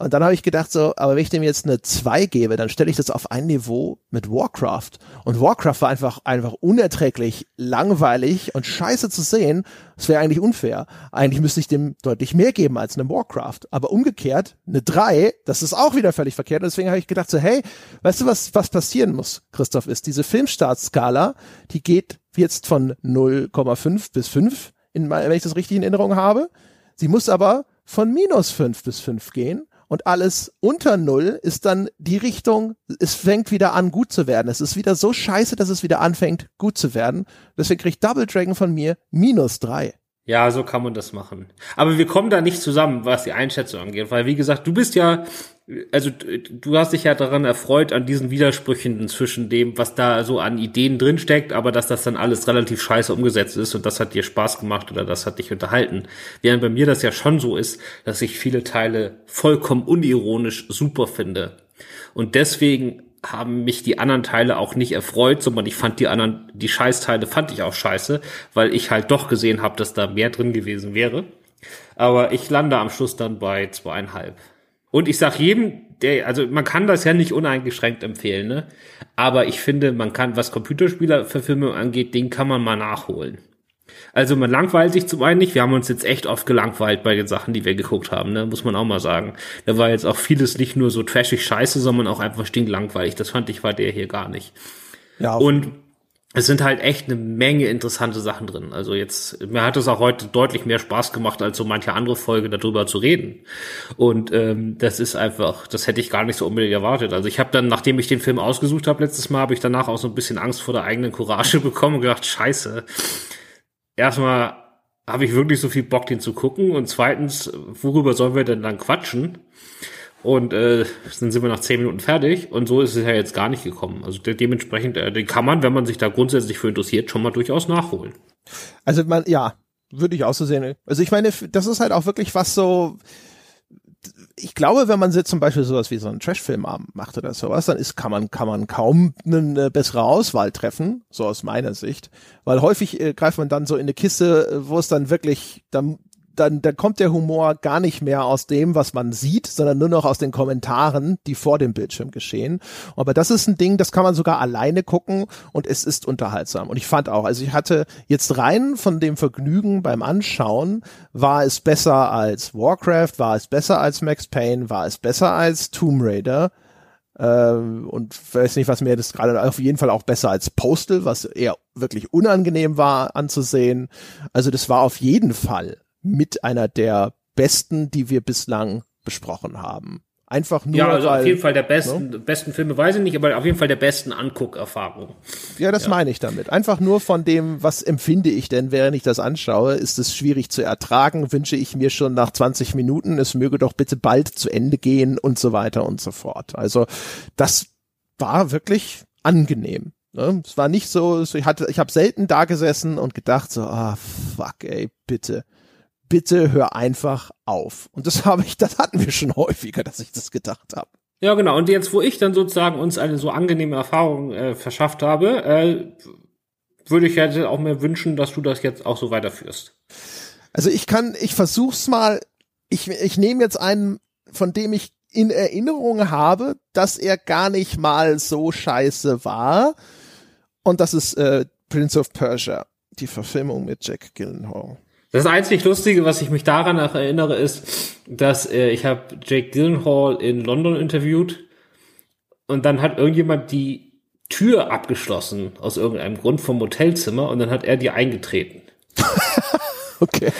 Und dann habe ich gedacht so, aber wenn ich dem jetzt eine 2 gebe, dann stelle ich das auf ein Niveau mit Warcraft. Und Warcraft war einfach, einfach unerträglich langweilig und scheiße zu sehen. Das wäre eigentlich unfair. Eigentlich müsste ich dem deutlich mehr geben als einem Warcraft. Aber umgekehrt, eine 3, das ist auch wieder völlig verkehrt. Und deswegen habe ich gedacht so, hey, weißt du, was, was passieren muss, Christoph, ist diese Filmstartskala, die geht jetzt von 0,5 bis 5, in, wenn ich das richtig in Erinnerung habe. Sie muss aber von minus 5 bis 5 gehen und alles unter Null ist dann die Richtung, es fängt wieder an gut zu werden. Es ist wieder so scheiße, dass es wieder anfängt gut zu werden. Deswegen kriegt Double Dragon von mir minus drei. Ja, so kann man das machen. Aber wir kommen da nicht zusammen, was die Einschätzung angeht, weil wie gesagt, du bist ja, also du hast dich ja daran erfreut an diesen Widersprüchen zwischen dem, was da so an Ideen drinsteckt, aber dass das dann alles relativ scheiße umgesetzt ist und das hat dir Spaß gemacht oder das hat dich unterhalten. Während bei mir das ja schon so ist, dass ich viele Teile vollkommen unironisch super finde. Und deswegen haben mich die anderen Teile auch nicht erfreut, sondern ich fand die anderen, die Scheißteile fand ich auch scheiße, weil ich halt doch gesehen habe, dass da mehr drin gewesen wäre. Aber ich lande am Schluss dann bei zweieinhalb. Und ich sag jedem, der, also man kann das ja nicht uneingeschränkt empfehlen, ne? Aber ich finde, man kann, was Computerspielerverfilmung angeht, den kann man mal nachholen. Also man langweilt sich zum einen nicht. Wir haben uns jetzt echt oft gelangweilt bei den Sachen, die wir geguckt haben, ne? muss man auch mal sagen. Da war jetzt auch vieles nicht nur so trashig scheiße, sondern auch einfach stinklangweilig. Das fand ich war der hier gar nicht. Ja. Und es sind halt echt eine Menge interessante Sachen drin. Also jetzt, mir hat es auch heute deutlich mehr Spaß gemacht, als so manche andere Folge darüber zu reden. Und ähm, das ist einfach, das hätte ich gar nicht so unbedingt erwartet. Also ich habe dann, nachdem ich den Film ausgesucht habe letztes Mal, habe ich danach auch so ein bisschen Angst vor der eigenen Courage bekommen und gedacht, scheiße, erstmal habe ich wirklich so viel Bock, den zu gucken und zweitens, worüber sollen wir denn dann quatschen? Und äh, dann sind wir nach zehn Minuten fertig und so ist es ja jetzt gar nicht gekommen. Also de dementsprechend, äh, den kann man, wenn man sich da grundsätzlich für interessiert, schon mal durchaus nachholen. Also man, ja, würde ich auch so sehen. Also ich meine, das ist halt auch wirklich was so, ich glaube, wenn man jetzt zum Beispiel sowas wie so einen Trashfilm macht oder sowas, dann ist, kann man, kann man kaum eine bessere Auswahl treffen, so aus meiner Sicht. Weil häufig äh, greift man dann so in eine Kiste, wo es dann wirklich, dann dann, dann kommt der Humor gar nicht mehr aus dem, was man sieht, sondern nur noch aus den Kommentaren, die vor dem Bildschirm geschehen. Aber das ist ein Ding, das kann man sogar alleine gucken und es ist unterhaltsam. Und ich fand auch, also ich hatte jetzt rein von dem Vergnügen beim Anschauen, war es besser als Warcraft, war es besser als Max Payne, war es besser als Tomb Raider ähm, und weiß nicht, was mir das gerade auf jeden Fall auch besser als Postal, was eher wirklich unangenehm war anzusehen. Also das war auf jeden Fall mit einer der besten, die wir bislang besprochen haben. Einfach nur. Ja, also weil, auf jeden Fall der besten, ne? besten Filme weiß ich nicht, aber auf jeden Fall der besten Anguckerfahrung. Ja, das ja. meine ich damit. Einfach nur von dem, was empfinde ich denn, während ich das anschaue, ist es schwierig zu ertragen, wünsche ich mir schon nach 20 Minuten, es möge doch bitte bald zu Ende gehen und so weiter und so fort. Also, das war wirklich angenehm. Ne? Es war nicht so, ich hatte, ich habe selten da gesessen und gedacht so, ah, fuck, ey, bitte bitte hör einfach auf. Und das habe ich, das hatten wir schon häufiger, dass ich das gedacht habe. Ja, genau. Und jetzt, wo ich dann sozusagen uns eine so angenehme Erfahrung äh, verschafft habe, äh, würde ich ja auch mir wünschen, dass du das jetzt auch so weiterführst. Also ich kann, ich versuch's mal, ich, ich nehme jetzt einen, von dem ich in Erinnerung habe, dass er gar nicht mal so scheiße war. Und das ist äh, Prince of Persia, die Verfilmung mit Jack Gyllenhaal. Das einzig Lustige, was ich mich daran erinnere, ist, dass äh, ich habe Jake Gyllenhaal in London interviewt und dann hat irgendjemand die Tür abgeschlossen aus irgendeinem Grund vom Hotelzimmer und dann hat er die eingetreten. okay.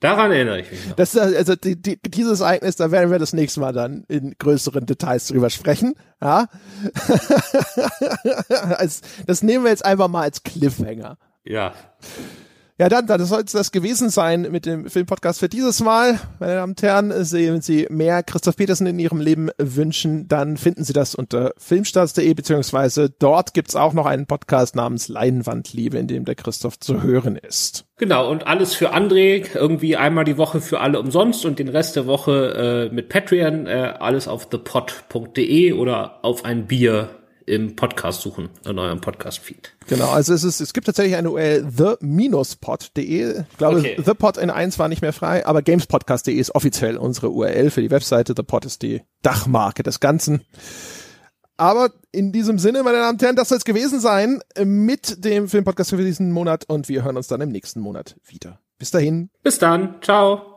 Daran erinnere ich mich noch. Das, also die, die, dieses Ereignis, da werden wir das nächste Mal dann in größeren Details drüber sprechen. Ja, das nehmen wir jetzt einfach mal als Cliffhanger. Ja. Ja, dann, dann soll es das gewesen sein mit dem Filmpodcast für dieses Mal. Meine Damen und Herren, wenn Sie mehr Christoph Petersen in Ihrem Leben wünschen, dann finden Sie das unter filmstarts.de, beziehungsweise dort gibt's auch noch einen Podcast namens Leinwandliebe, in dem der Christoph zu hören ist. Genau, und alles für André, irgendwie einmal die Woche für alle umsonst und den Rest der Woche äh, mit Patreon, äh, alles auf thepod.de oder auf ein Bier im Podcast suchen, in eurem Podcast-Feed. Genau, also es ist, es gibt tatsächlich eine URL the-pod.de. Ich glaube, okay. the pod in 1 war nicht mehr frei, aber gamespodcast.de ist offiziell unsere URL für die Webseite. The Pod ist die Dachmarke des Ganzen. Aber in diesem Sinne, meine Damen und Herren, das soll es gewesen sein mit dem Filmpodcast für diesen Monat und wir hören uns dann im nächsten Monat wieder. Bis dahin. Bis dann. Ciao.